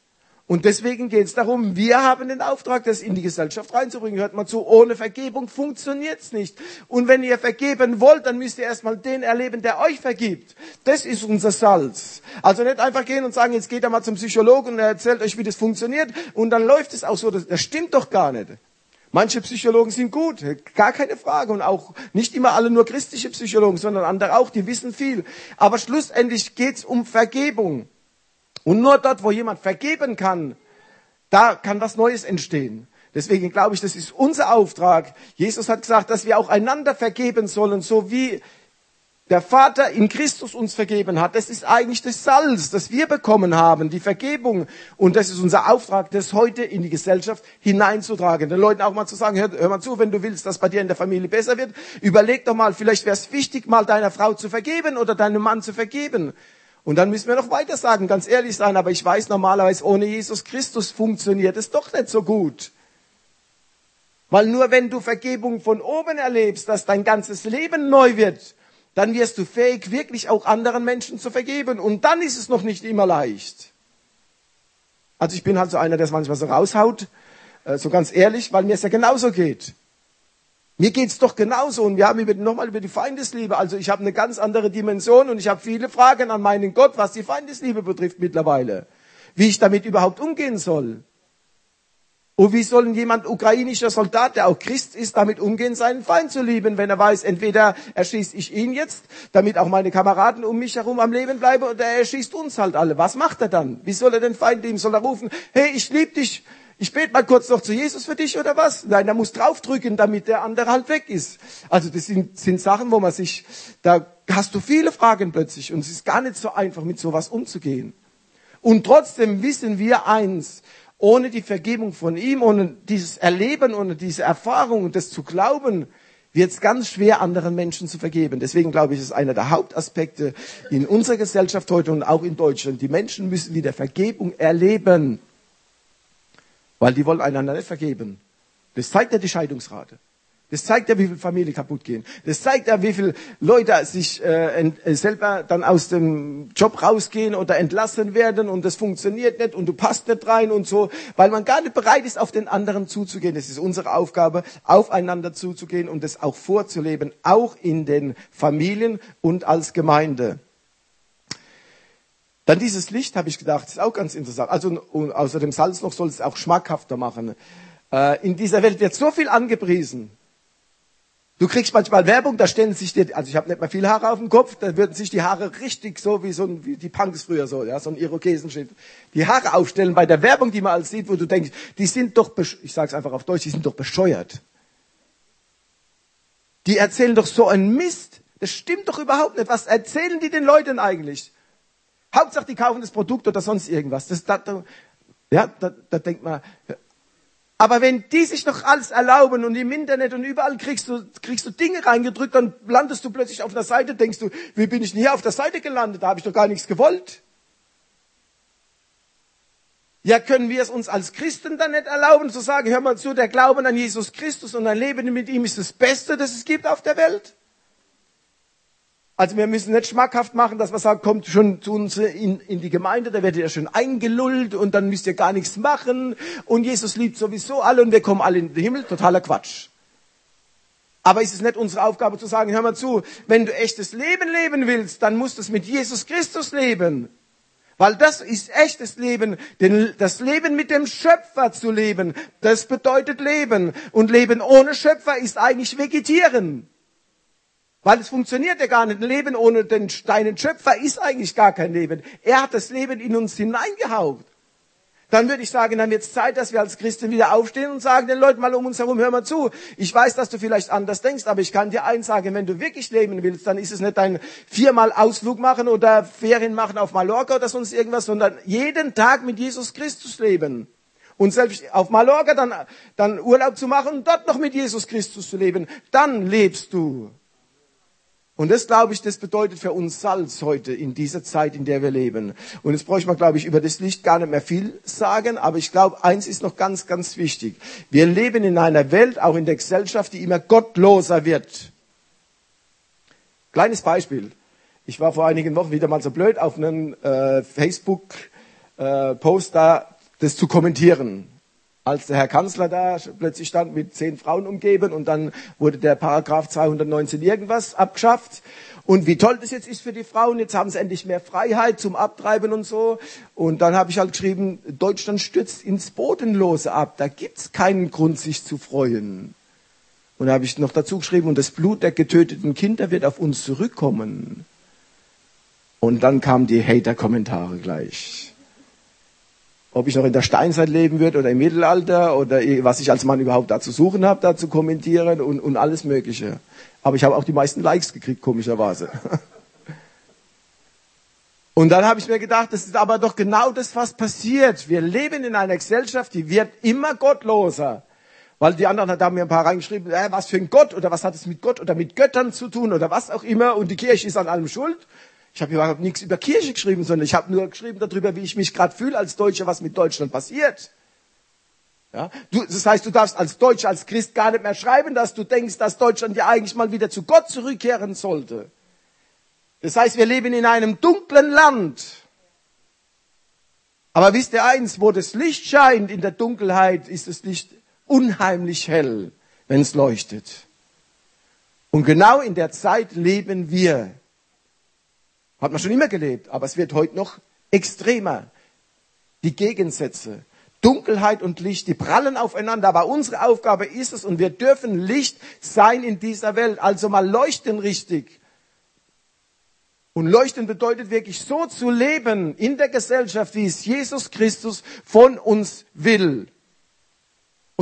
Und deswegen geht es darum, wir haben den Auftrag, das in die Gesellschaft reinzubringen. Hört mal zu, ohne Vergebung funktioniert's nicht. Und wenn ihr vergeben wollt, dann müsst ihr erstmal den erleben, der euch vergibt. Das ist unser Salz. Also nicht einfach gehen und sagen, jetzt geht er mal zum Psychologen und er erzählt euch, wie das funktioniert. Und dann läuft es auch so. Das, das stimmt doch gar nicht. Manche Psychologen sind gut, gar keine Frage. Und auch nicht immer alle nur christliche Psychologen, sondern andere auch, die wissen viel. Aber schlussendlich geht's um Vergebung. Und nur dort, wo jemand vergeben kann, da kann was Neues entstehen. Deswegen glaube ich, das ist unser Auftrag. Jesus hat gesagt, dass wir auch einander vergeben sollen, so wie der Vater in Christus uns vergeben hat. Das ist eigentlich das Salz, das wir bekommen haben, die Vergebung. Und das ist unser Auftrag, das heute in die Gesellschaft hineinzutragen. Den Leuten auch mal zu sagen, hör, hör mal zu, wenn du willst, dass bei dir in der Familie besser wird, überleg doch mal, vielleicht wäre es wichtig, mal deiner Frau zu vergeben oder deinem Mann zu vergeben. Und dann müssen wir noch weiter sagen, ganz ehrlich sein, aber ich weiß normalerweise, ohne Jesus Christus funktioniert es doch nicht so gut. Weil nur wenn du Vergebung von oben erlebst, dass dein ganzes Leben neu wird, dann wirst du fähig, wirklich auch anderen Menschen zu vergeben. Und dann ist es noch nicht immer leicht. Also ich bin halt so einer, der es manchmal so raushaut, äh, so ganz ehrlich, weil mir es ja genauso geht. Mir geht's doch genauso und wir haben über, nochmal über die Feindesliebe. Also ich habe eine ganz andere Dimension und ich habe viele Fragen an meinen Gott, was die Feindesliebe betrifft mittlerweile. Wie ich damit überhaupt umgehen soll. Und wie soll jemand ukrainischer Soldat, der auch Christ ist, damit umgehen, seinen Feind zu lieben, wenn er weiß, entweder erschieße ich ihn jetzt, damit auch meine Kameraden um mich herum am Leben bleiben, oder er erschießt uns halt alle. Was macht er dann? Wie soll er den Feind lieben? Soll er rufen, hey, ich liebe dich, ich bete mal kurz noch zu Jesus für dich oder was? Nein, er muss draufdrücken, damit der andere halt weg ist. Also das sind, sind Sachen, wo man sich, da hast du viele Fragen plötzlich und es ist gar nicht so einfach, mit sowas umzugehen. Und trotzdem wissen wir eins, ohne die Vergebung von ihm, ohne dieses Erleben, ohne diese Erfahrung und das zu glauben, wird es ganz schwer, anderen Menschen zu vergeben. Deswegen glaube ich, ist einer der Hauptaspekte in unserer Gesellschaft heute und auch in Deutschland. Die Menschen müssen wieder Vergebung erleben, weil die wollen einander nicht vergeben. Das zeigt ja die Scheidungsrate. Das zeigt ja, wie viel Familien kaputt gehen. Das zeigt ja, wie viele Leute sich äh, äh, selber dann aus dem Job rausgehen oder entlassen werden und das funktioniert nicht und du passt nicht rein und so, weil man gar nicht bereit ist, auf den anderen zuzugehen. Das ist unsere Aufgabe, aufeinander zuzugehen und das auch vorzuleben, auch in den Familien und als Gemeinde. Dann dieses Licht, habe ich gedacht, ist auch ganz interessant. Also außer dem Salz noch soll es auch schmackhafter machen. Äh, in dieser Welt wird so viel angepriesen. Du kriegst manchmal Werbung, da stellen sich dir, also ich habe nicht mehr viel Haare auf dem Kopf, da würden sich die Haare richtig so wie so ein, wie die Punks früher so, ja, so ein Irokesenschnitt, die Haare aufstellen bei der Werbung, die man alles sieht, wo du denkst, die sind doch, ich sag's einfach auf Deutsch, die sind doch bescheuert. Die erzählen doch so einen Mist. Das stimmt doch überhaupt nicht. Was erzählen die den Leuten eigentlich? Hauptsache, die kaufen das Produkt oder sonst irgendwas. Das, da, ja, da, da denkt man, aber wenn die sich noch alles erlauben und im Internet und überall kriegst du, kriegst du Dinge reingedrückt, dann landest du plötzlich auf einer Seite, denkst du, wie bin ich denn hier auf der Seite gelandet? Da habe ich doch gar nichts gewollt. Ja, können wir es uns als Christen dann nicht erlauben zu sagen, hör mal zu, der Glauben an Jesus Christus und ein Leben mit ihm ist das Beste, das es gibt auf der Welt? Also wir müssen nicht schmackhaft machen, dass man sagt, kommt schon zu uns in, in die Gemeinde, da werdet ihr schön eingelullt und dann müsst ihr gar nichts machen und Jesus liebt sowieso alle und wir kommen alle in den Himmel. Totaler Quatsch. Aber ist es nicht unsere Aufgabe zu sagen, hör mal zu, wenn du echtes Leben leben willst, dann musst du es mit Jesus Christus leben. Weil das ist echtes Leben. Denn das Leben mit dem Schöpfer zu leben, das bedeutet Leben. Und Leben ohne Schöpfer ist eigentlich Vegetieren. Weil es funktioniert ja gar nicht. Ein Leben ohne den deinen Schöpfer ist eigentlich gar kein Leben. Er hat das Leben in uns hineingehaucht. Dann würde ich sagen, dann wird es Zeit, dass wir als Christen wieder aufstehen und sagen den Leuten mal um uns herum, hör mal zu. Ich weiß, dass du vielleicht anders denkst, aber ich kann dir eins sagen, wenn du wirklich leben willst, dann ist es nicht dein viermal Ausflug machen oder Ferien machen auf Mallorca oder sonst irgendwas, sondern jeden Tag mit Jesus Christus leben. Und selbst auf Mallorca dann, dann Urlaub zu machen und dort noch mit Jesus Christus zu leben, dann lebst du. Und das, glaube ich, das bedeutet für uns Salz heute in dieser Zeit, in der wir leben. Und jetzt bräuchte man, glaube ich, über das Licht gar nicht mehr viel sagen, aber ich glaube, eins ist noch ganz, ganz wichtig. Wir leben in einer Welt, auch in der Gesellschaft, die immer gottloser wird. Kleines Beispiel. Ich war vor einigen Wochen wieder mal so blöd, auf einen äh, Facebook-Post äh, da das zu kommentieren als der Herr Kanzler da plötzlich stand mit zehn Frauen umgeben und dann wurde der Paragraph 219 irgendwas abgeschafft. Und wie toll das jetzt ist für die Frauen, jetzt haben sie endlich mehr Freiheit zum Abtreiben und so. Und dann habe ich halt geschrieben, Deutschland stürzt ins Bodenlose ab. Da gibt's keinen Grund, sich zu freuen. Und da habe ich noch dazu geschrieben, und das Blut der getöteten Kinder wird auf uns zurückkommen. Und dann kamen die Hater-Kommentare gleich ob ich noch in der Steinzeit leben würde oder im Mittelalter oder was ich als Mann überhaupt da zu suchen habe, da zu kommentieren und, und alles Mögliche. Aber ich habe auch die meisten Likes gekriegt, komischerweise. (laughs) Und dann habe ich mir gedacht, das ist aber doch genau das, was passiert. Wir leben in einer Gesellschaft, die wird immer gottloser. Weil die anderen haben mir ein paar reingeschrieben, äh, was für ein Gott oder was hat es mit Gott oder mit Göttern zu tun oder was auch immer. Und die Kirche ist an allem schuld. Ich habe überhaupt nichts über Kirche geschrieben, sondern ich habe nur geschrieben darüber, wie ich mich gerade fühle als Deutscher, was mit Deutschland passiert. Ja? Du, das heißt, du darfst als Deutscher, als Christ gar nicht mehr schreiben, dass du denkst, dass Deutschland ja eigentlich mal wieder zu Gott zurückkehren sollte. Das heißt, wir leben in einem dunklen Land. Aber wisst ihr eins, wo das Licht scheint in der Dunkelheit, ist das Licht unheimlich hell, wenn es leuchtet. Und genau in der Zeit leben wir. Hat man schon immer gelebt, aber es wird heute noch extremer. Die Gegensätze. Dunkelheit und Licht, die prallen aufeinander, aber unsere Aufgabe ist es und wir dürfen Licht sein in dieser Welt. Also mal leuchten richtig. Und leuchten bedeutet wirklich so zu leben in der Gesellschaft, wie es Jesus Christus von uns will.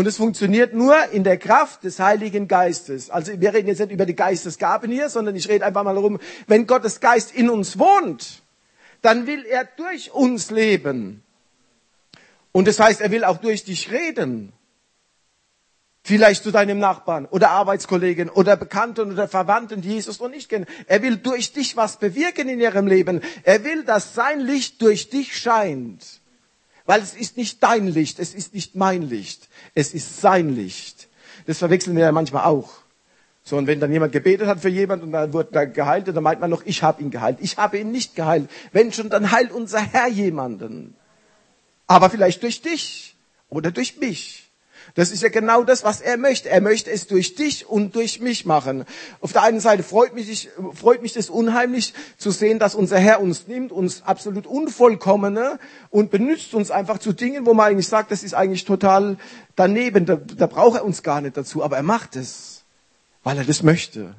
Und es funktioniert nur in der Kraft des Heiligen Geistes. Also wir reden jetzt nicht über die Geistesgaben hier, sondern ich rede einfach mal darum, wenn Gottes Geist in uns wohnt, dann will er durch uns leben. Und das heißt, er will auch durch dich reden. Vielleicht zu deinem Nachbarn oder Arbeitskollegen oder Bekannten oder Verwandten, die Jesus noch nicht kennen. Er will durch dich was bewirken in ihrem Leben. Er will, dass sein Licht durch dich scheint. Weil es ist nicht dein Licht, es ist nicht mein Licht, es ist sein Licht. Das verwechseln wir ja manchmal auch. So, und wenn dann jemand gebetet hat für jemand und dann wird er geheilt, dann meint man noch, ich habe ihn geheilt. Ich habe ihn nicht geheilt. Wenn schon, dann heilt unser Herr jemanden. Aber vielleicht durch dich oder durch mich. Das ist ja genau das, was er möchte. Er möchte es durch dich und durch mich machen. Auf der einen Seite freut mich, freut mich das unheimlich zu sehen, dass unser Herr uns nimmt, uns absolut unvollkommene und benutzt uns einfach zu Dingen, wo man eigentlich sagt, das ist eigentlich total daneben. Da, da braucht er uns gar nicht dazu. Aber er macht es, weil er das möchte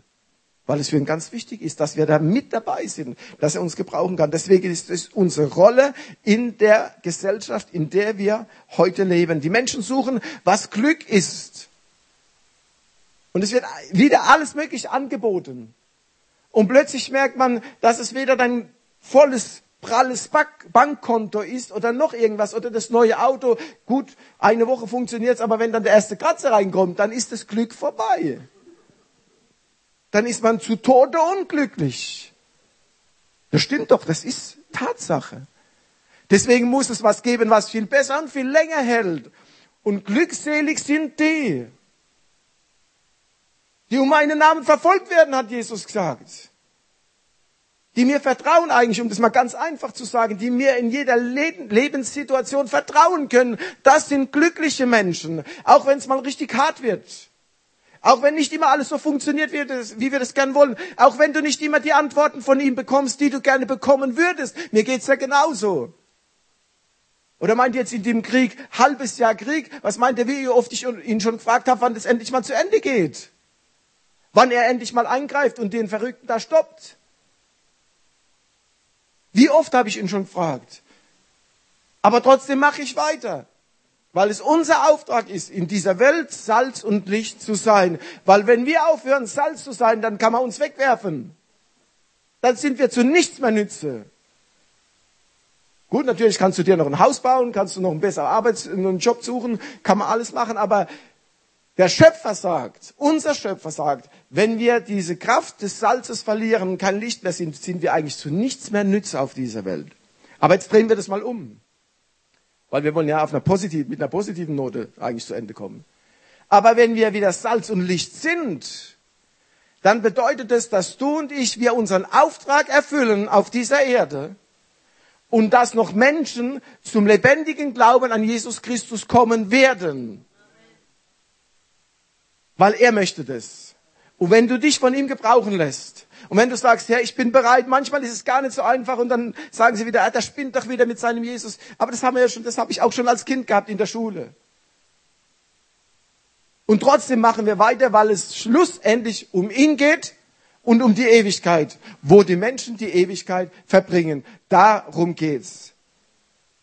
weil es für ihn ganz wichtig ist, dass wir da mit dabei sind, dass er uns gebrauchen kann. Deswegen ist es unsere Rolle in der Gesellschaft, in der wir heute leben. Die Menschen suchen, was Glück ist. Und es wird wieder alles möglich angeboten. Und plötzlich merkt man, dass es weder dein volles pralles Bankkonto ist oder noch irgendwas oder das neue Auto. Gut, eine Woche funktioniert es, aber wenn dann der erste Kratzer reinkommt, dann ist das Glück vorbei dann ist man zu Tode unglücklich. Das stimmt doch, das ist Tatsache. Deswegen muss es was geben, was viel besser und viel länger hält. Und glückselig sind die, die um meinen Namen verfolgt werden, hat Jesus gesagt. Die mir vertrauen eigentlich, um das mal ganz einfach zu sagen, die mir in jeder Lebenssituation vertrauen können. Das sind glückliche Menschen, auch wenn es mal richtig hart wird. Auch wenn nicht immer alles so funktioniert, wie wir das gern wollen. Auch wenn du nicht immer die Antworten von ihm bekommst, die du gerne bekommen würdest. Mir geht's ja genauso. Oder meint ihr jetzt in dem Krieg, halbes Jahr Krieg? Was meint ihr, wie oft ich ihn schon gefragt habe, wann das endlich mal zu Ende geht? Wann er endlich mal eingreift und den Verrückten da stoppt? Wie oft habe ich ihn schon gefragt? Aber trotzdem mache ich weiter. Weil es unser Auftrag ist, in dieser Welt Salz und Licht zu sein. Weil wenn wir aufhören, Salz zu sein, dann kann man uns wegwerfen. Dann sind wir zu nichts mehr nütze. Gut, natürlich kannst du dir noch ein Haus bauen, kannst du noch einen besseren Arbeits-, einen Job suchen, kann man alles machen, aber der Schöpfer sagt, unser Schöpfer sagt, wenn wir diese Kraft des Salzes verlieren, kein Licht mehr sind, sind wir eigentlich zu nichts mehr nütze auf dieser Welt. Aber jetzt drehen wir das mal um. Weil wir wollen ja auf einer positiven, mit einer positiven Note eigentlich zu Ende kommen. Aber wenn wir wieder Salz und Licht sind, dann bedeutet es, dass du und ich, wir unseren Auftrag erfüllen auf dieser Erde und dass noch Menschen zum lebendigen Glauben an Jesus Christus kommen werden. Weil er möchte das. Und wenn du dich von ihm gebrauchen lässt, und wenn du sagst, ja, ich bin bereit, manchmal ist es gar nicht so einfach und dann sagen sie wieder, ah, der spinnt doch wieder mit seinem Jesus. Aber das haben wir ja schon, das habe ich auch schon als Kind gehabt in der Schule. Und trotzdem machen wir weiter, weil es schlussendlich um ihn geht und um die Ewigkeit, wo die Menschen die Ewigkeit verbringen. Darum geht's.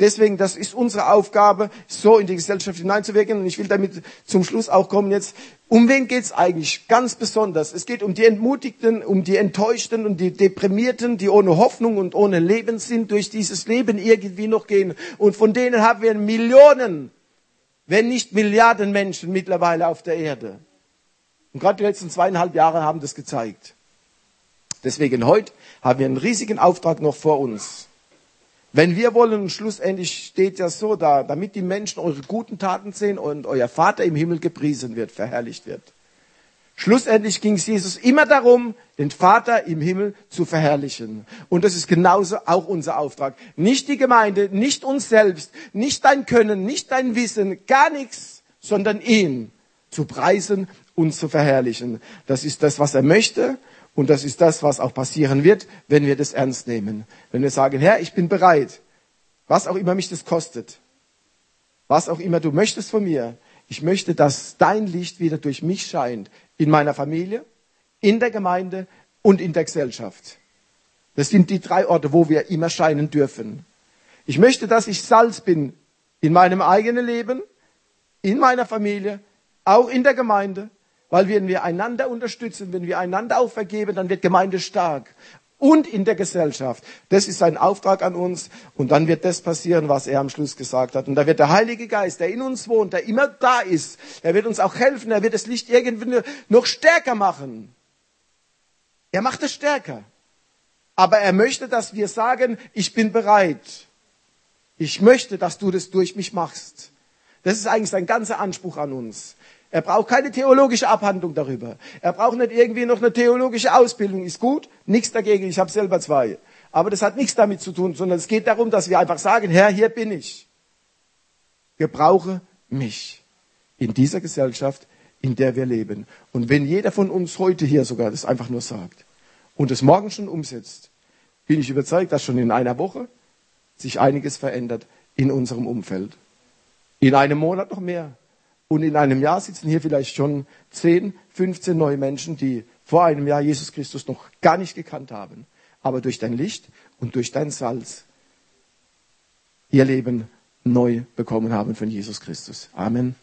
Deswegen, das ist unsere Aufgabe, so in die Gesellschaft hineinzuwirken. Und ich will damit zum Schluss auch kommen jetzt. Um wen geht's eigentlich? Ganz besonders. Es geht um die Entmutigten, um die Enttäuschten und die Deprimierten, die ohne Hoffnung und ohne Leben sind, durch dieses Leben irgendwie noch gehen. Und von denen haben wir Millionen, wenn nicht Milliarden Menschen mittlerweile auf der Erde. Und gerade die letzten zweieinhalb Jahre haben das gezeigt. Deswegen heute haben wir einen riesigen Auftrag noch vor uns. Wenn wir wollen, schlussendlich steht ja so da, damit die Menschen eure guten Taten sehen und euer Vater im Himmel gepriesen wird, verherrlicht wird. Schlussendlich ging es Jesus immer darum, den Vater im Himmel zu verherrlichen. Und das ist genauso auch unser Auftrag. Nicht die Gemeinde, nicht uns selbst, nicht dein Können, nicht dein Wissen, gar nichts, sondern ihn zu preisen und zu verherrlichen. Das ist das, was er möchte und das ist das, was auch passieren wird, wenn wir das ernst nehmen. Wenn wir sagen, Herr, ich bin bereit, was auch immer mich das kostet, was auch immer du möchtest von mir, ich möchte, dass dein Licht wieder durch mich scheint, in meiner Familie, in der Gemeinde und in der Gesellschaft. Das sind die drei Orte, wo wir immer scheinen dürfen. Ich möchte, dass ich Salz bin in meinem eigenen Leben, in meiner Familie, auch in der Gemeinde weil wenn wir einander unterstützen, wenn wir einander auch vergeben, dann wird Gemeinde stark. und in der Gesellschaft. Das ist sein Auftrag an uns und dann wird das passieren, was er am Schluss gesagt hat. Und da wird der Heilige Geist, der in uns wohnt, der immer da ist, er wird uns auch helfen, er wird das Licht irgendwie noch stärker machen. Er macht es stärker. Aber er möchte, dass wir sagen, ich bin bereit. Ich möchte, dass du das durch mich machst. Das ist eigentlich sein ganzer Anspruch an uns. Er braucht keine theologische Abhandlung darüber. Er braucht nicht irgendwie noch eine theologische Ausbildung. Ist gut, nichts dagegen. Ich habe selber zwei. Aber das hat nichts damit zu tun, sondern es geht darum, dass wir einfach sagen, Herr, hier bin ich. Gebrauche mich in dieser Gesellschaft, in der wir leben. Und wenn jeder von uns heute hier sogar das einfach nur sagt und es morgen schon umsetzt, bin ich überzeugt, dass schon in einer Woche sich einiges verändert in unserem Umfeld. In einem Monat noch mehr. Und in einem Jahr sitzen hier vielleicht schon 10, 15 neue Menschen, die vor einem Jahr Jesus Christus noch gar nicht gekannt haben. Aber durch dein Licht und durch dein Salz ihr Leben neu bekommen haben von Jesus Christus. Amen.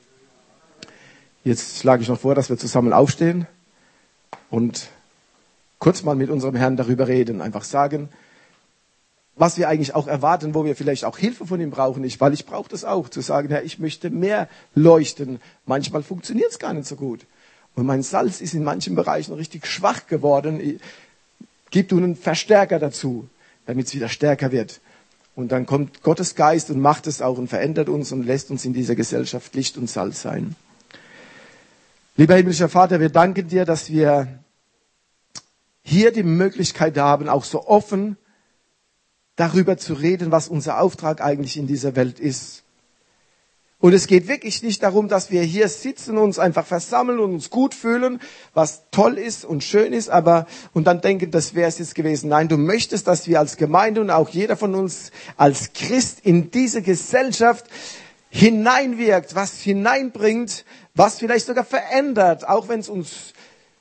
Jetzt schlage ich noch vor, dass wir zusammen aufstehen und kurz mal mit unserem Herrn darüber reden. Einfach sagen, was wir eigentlich auch erwarten, wo wir vielleicht auch Hilfe von ihm brauchen. Ich, weil ich brauche das auch, zu sagen, Herr, ich möchte mehr leuchten. Manchmal funktioniert es gar nicht so gut. Und mein Salz ist in manchen Bereichen richtig schwach geworden. Gib du einen Verstärker dazu, damit es wieder stärker wird. Und dann kommt Gottes Geist und macht es auch und verändert uns und lässt uns in dieser Gesellschaft Licht und Salz sein. Lieber himmlischer Vater, wir danken dir, dass wir hier die Möglichkeit haben, auch so offen darüber zu reden, was unser Auftrag eigentlich in dieser Welt ist. Und es geht wirklich nicht darum, dass wir hier sitzen, uns einfach versammeln und uns gut fühlen, was toll ist und schön ist, aber und dann denken, das wäre es jetzt gewesen. Nein, du möchtest, dass wir als Gemeinde und auch jeder von uns als Christ in diese Gesellschaft hineinwirkt, was hineinbringt, was vielleicht sogar verändert, auch wenn es uns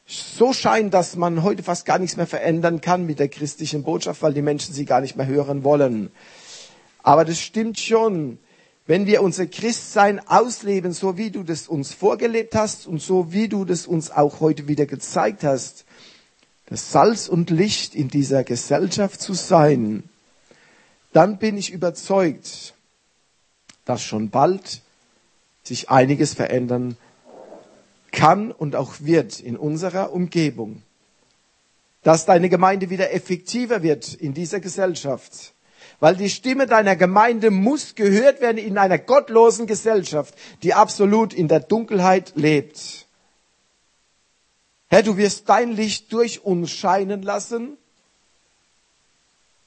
so scheint, dass man heute fast gar nichts mehr verändern kann mit der christlichen Botschaft, weil die Menschen sie gar nicht mehr hören wollen. Aber das stimmt schon. Wenn wir unser Christsein ausleben, so wie du das uns vorgelebt hast und so wie du das uns auch heute wieder gezeigt hast, das Salz und Licht in dieser Gesellschaft zu sein, dann bin ich überzeugt, dass schon bald sich einiges verändern kann und auch wird in unserer Umgebung. Dass deine Gemeinde wieder effektiver wird in dieser Gesellschaft. Weil die Stimme deiner Gemeinde muss gehört werden in einer gottlosen Gesellschaft, die absolut in der Dunkelheit lebt. Herr, du wirst dein Licht durch uns scheinen lassen.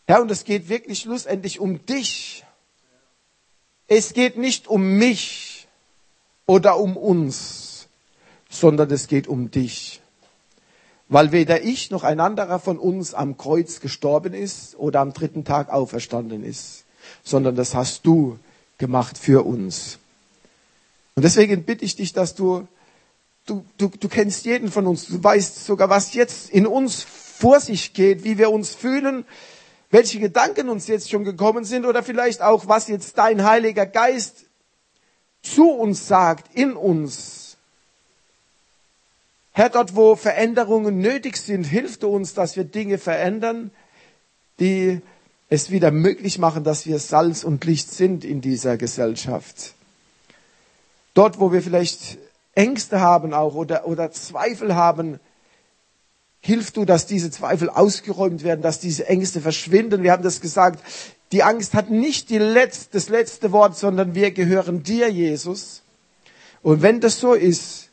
Herr, und es geht wirklich schlussendlich um dich. Es geht nicht um mich oder um uns sondern es geht um dich. Weil weder ich noch ein anderer von uns am Kreuz gestorben ist oder am dritten Tag auferstanden ist, sondern das hast du gemacht für uns. Und deswegen bitte ich dich, dass du, du, du, du kennst jeden von uns, du weißt sogar, was jetzt in uns vor sich geht, wie wir uns fühlen, welche Gedanken uns jetzt schon gekommen sind oder vielleicht auch, was jetzt dein Heiliger Geist zu uns sagt, in uns. Herr, dort wo Veränderungen nötig sind, hilf du uns, dass wir Dinge verändern, die es wieder möglich machen, dass wir Salz und Licht sind in dieser Gesellschaft. Dort, wo wir vielleicht Ängste haben auch oder, oder Zweifel haben, hilf du, dass diese Zweifel ausgeräumt werden, dass diese Ängste verschwinden. Wir haben das gesagt, die Angst hat nicht die letzte, das letzte Wort, sondern wir gehören dir, Jesus. Und wenn das so ist,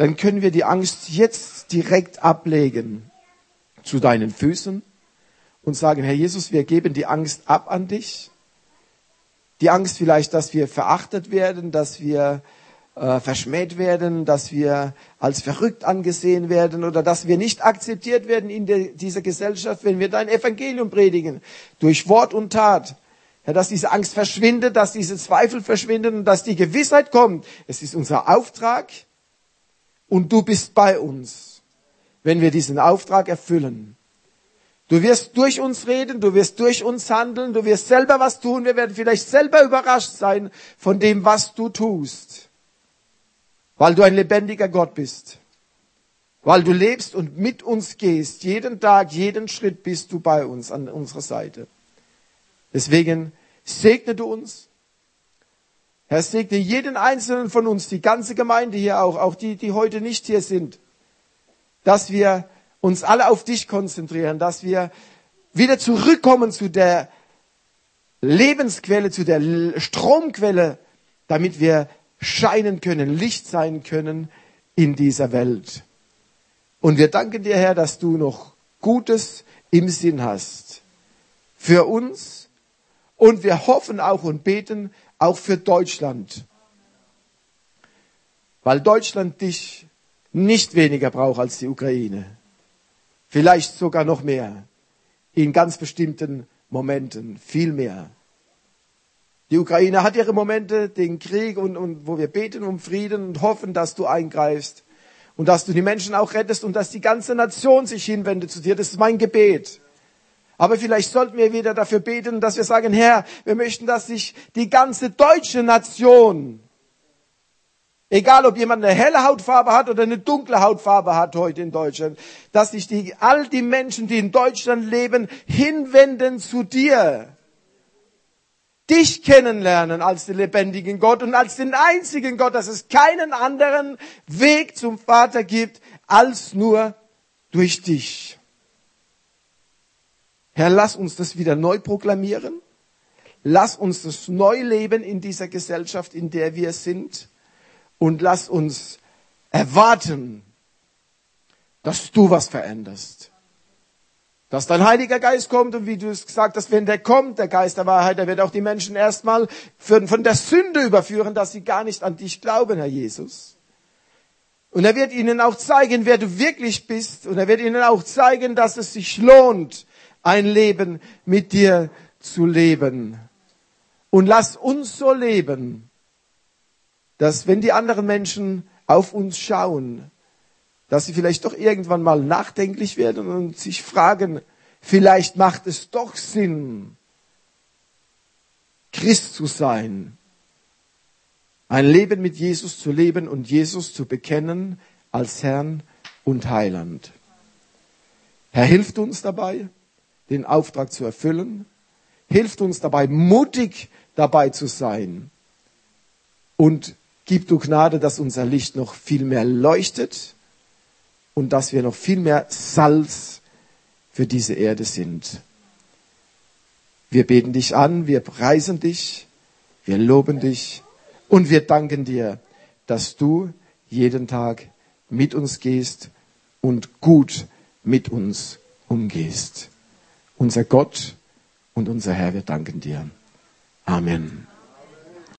dann können wir die Angst jetzt direkt ablegen zu deinen Füßen und sagen, Herr Jesus, wir geben die Angst ab an dich. Die Angst vielleicht, dass wir verachtet werden, dass wir äh, verschmäht werden, dass wir als verrückt angesehen werden oder dass wir nicht akzeptiert werden in der, dieser Gesellschaft, wenn wir dein Evangelium predigen, durch Wort und Tat. Ja, dass diese Angst verschwindet, dass diese Zweifel verschwinden und dass die Gewissheit kommt. Es ist unser Auftrag, und du bist bei uns, wenn wir diesen Auftrag erfüllen. Du wirst durch uns reden, du wirst durch uns handeln, du wirst selber was tun, wir werden vielleicht selber überrascht sein von dem, was du tust, weil du ein lebendiger Gott bist. weil du lebst und mit uns gehst. Jeden Tag, jeden Schritt bist du bei uns an unserer Seite. Deswegen segne du uns. Herr, segne jeden einzelnen von uns, die ganze Gemeinde hier auch, auch die, die heute nicht hier sind, dass wir uns alle auf dich konzentrieren, dass wir wieder zurückkommen zu der Lebensquelle, zu der Stromquelle, damit wir scheinen können, Licht sein können in dieser Welt. Und wir danken dir, Herr, dass du noch Gutes im Sinn hast für uns. Und wir hoffen auch und beten auch für Deutschland. Weil Deutschland dich nicht weniger braucht als die Ukraine. Vielleicht sogar noch mehr. In ganz bestimmten Momenten. Viel mehr. Die Ukraine hat ihre Momente, den Krieg und, und wo wir beten um Frieden und hoffen, dass du eingreifst und dass du die Menschen auch rettest und dass die ganze Nation sich hinwendet zu dir. Das ist mein Gebet. Aber vielleicht sollten wir wieder dafür beten, dass wir sagen, Herr, wir möchten, dass sich die ganze deutsche Nation, egal ob jemand eine helle Hautfarbe hat oder eine dunkle Hautfarbe hat heute in Deutschland, dass sich die, all die Menschen, die in Deutschland leben, hinwenden zu dir dich kennenlernen als den lebendigen Gott und als den einzigen Gott, dass es keinen anderen Weg zum Vater gibt als nur durch dich. Herr, lass uns das wieder neu proklamieren. Lass uns das neu leben in dieser Gesellschaft, in der wir sind. Und lass uns erwarten, dass du was veränderst. Dass dein Heiliger Geist kommt und wie du es gesagt hast, wenn der kommt, der Geist der Wahrheit, der wird auch die Menschen erstmal von der Sünde überführen, dass sie gar nicht an dich glauben, Herr Jesus. Und er wird ihnen auch zeigen, wer du wirklich bist. Und er wird ihnen auch zeigen, dass es sich lohnt, ein Leben mit dir zu leben. Und lass uns so leben, dass wenn die anderen Menschen auf uns schauen, dass sie vielleicht doch irgendwann mal nachdenklich werden und sich fragen, vielleicht macht es doch Sinn, Christ zu sein, ein Leben mit Jesus zu leben und Jesus zu bekennen als Herrn und Heiland. Herr, hilft uns dabei, den Auftrag zu erfüllen, hilft uns dabei, mutig dabei zu sein und gib du Gnade, dass unser Licht noch viel mehr leuchtet und dass wir noch viel mehr Salz für diese Erde sind. Wir beten dich an, wir preisen dich, wir loben dich und wir danken dir, dass du jeden Tag mit uns gehst und gut mit uns umgehst. Unser Gott und unser Herr, wir danken dir. Amen.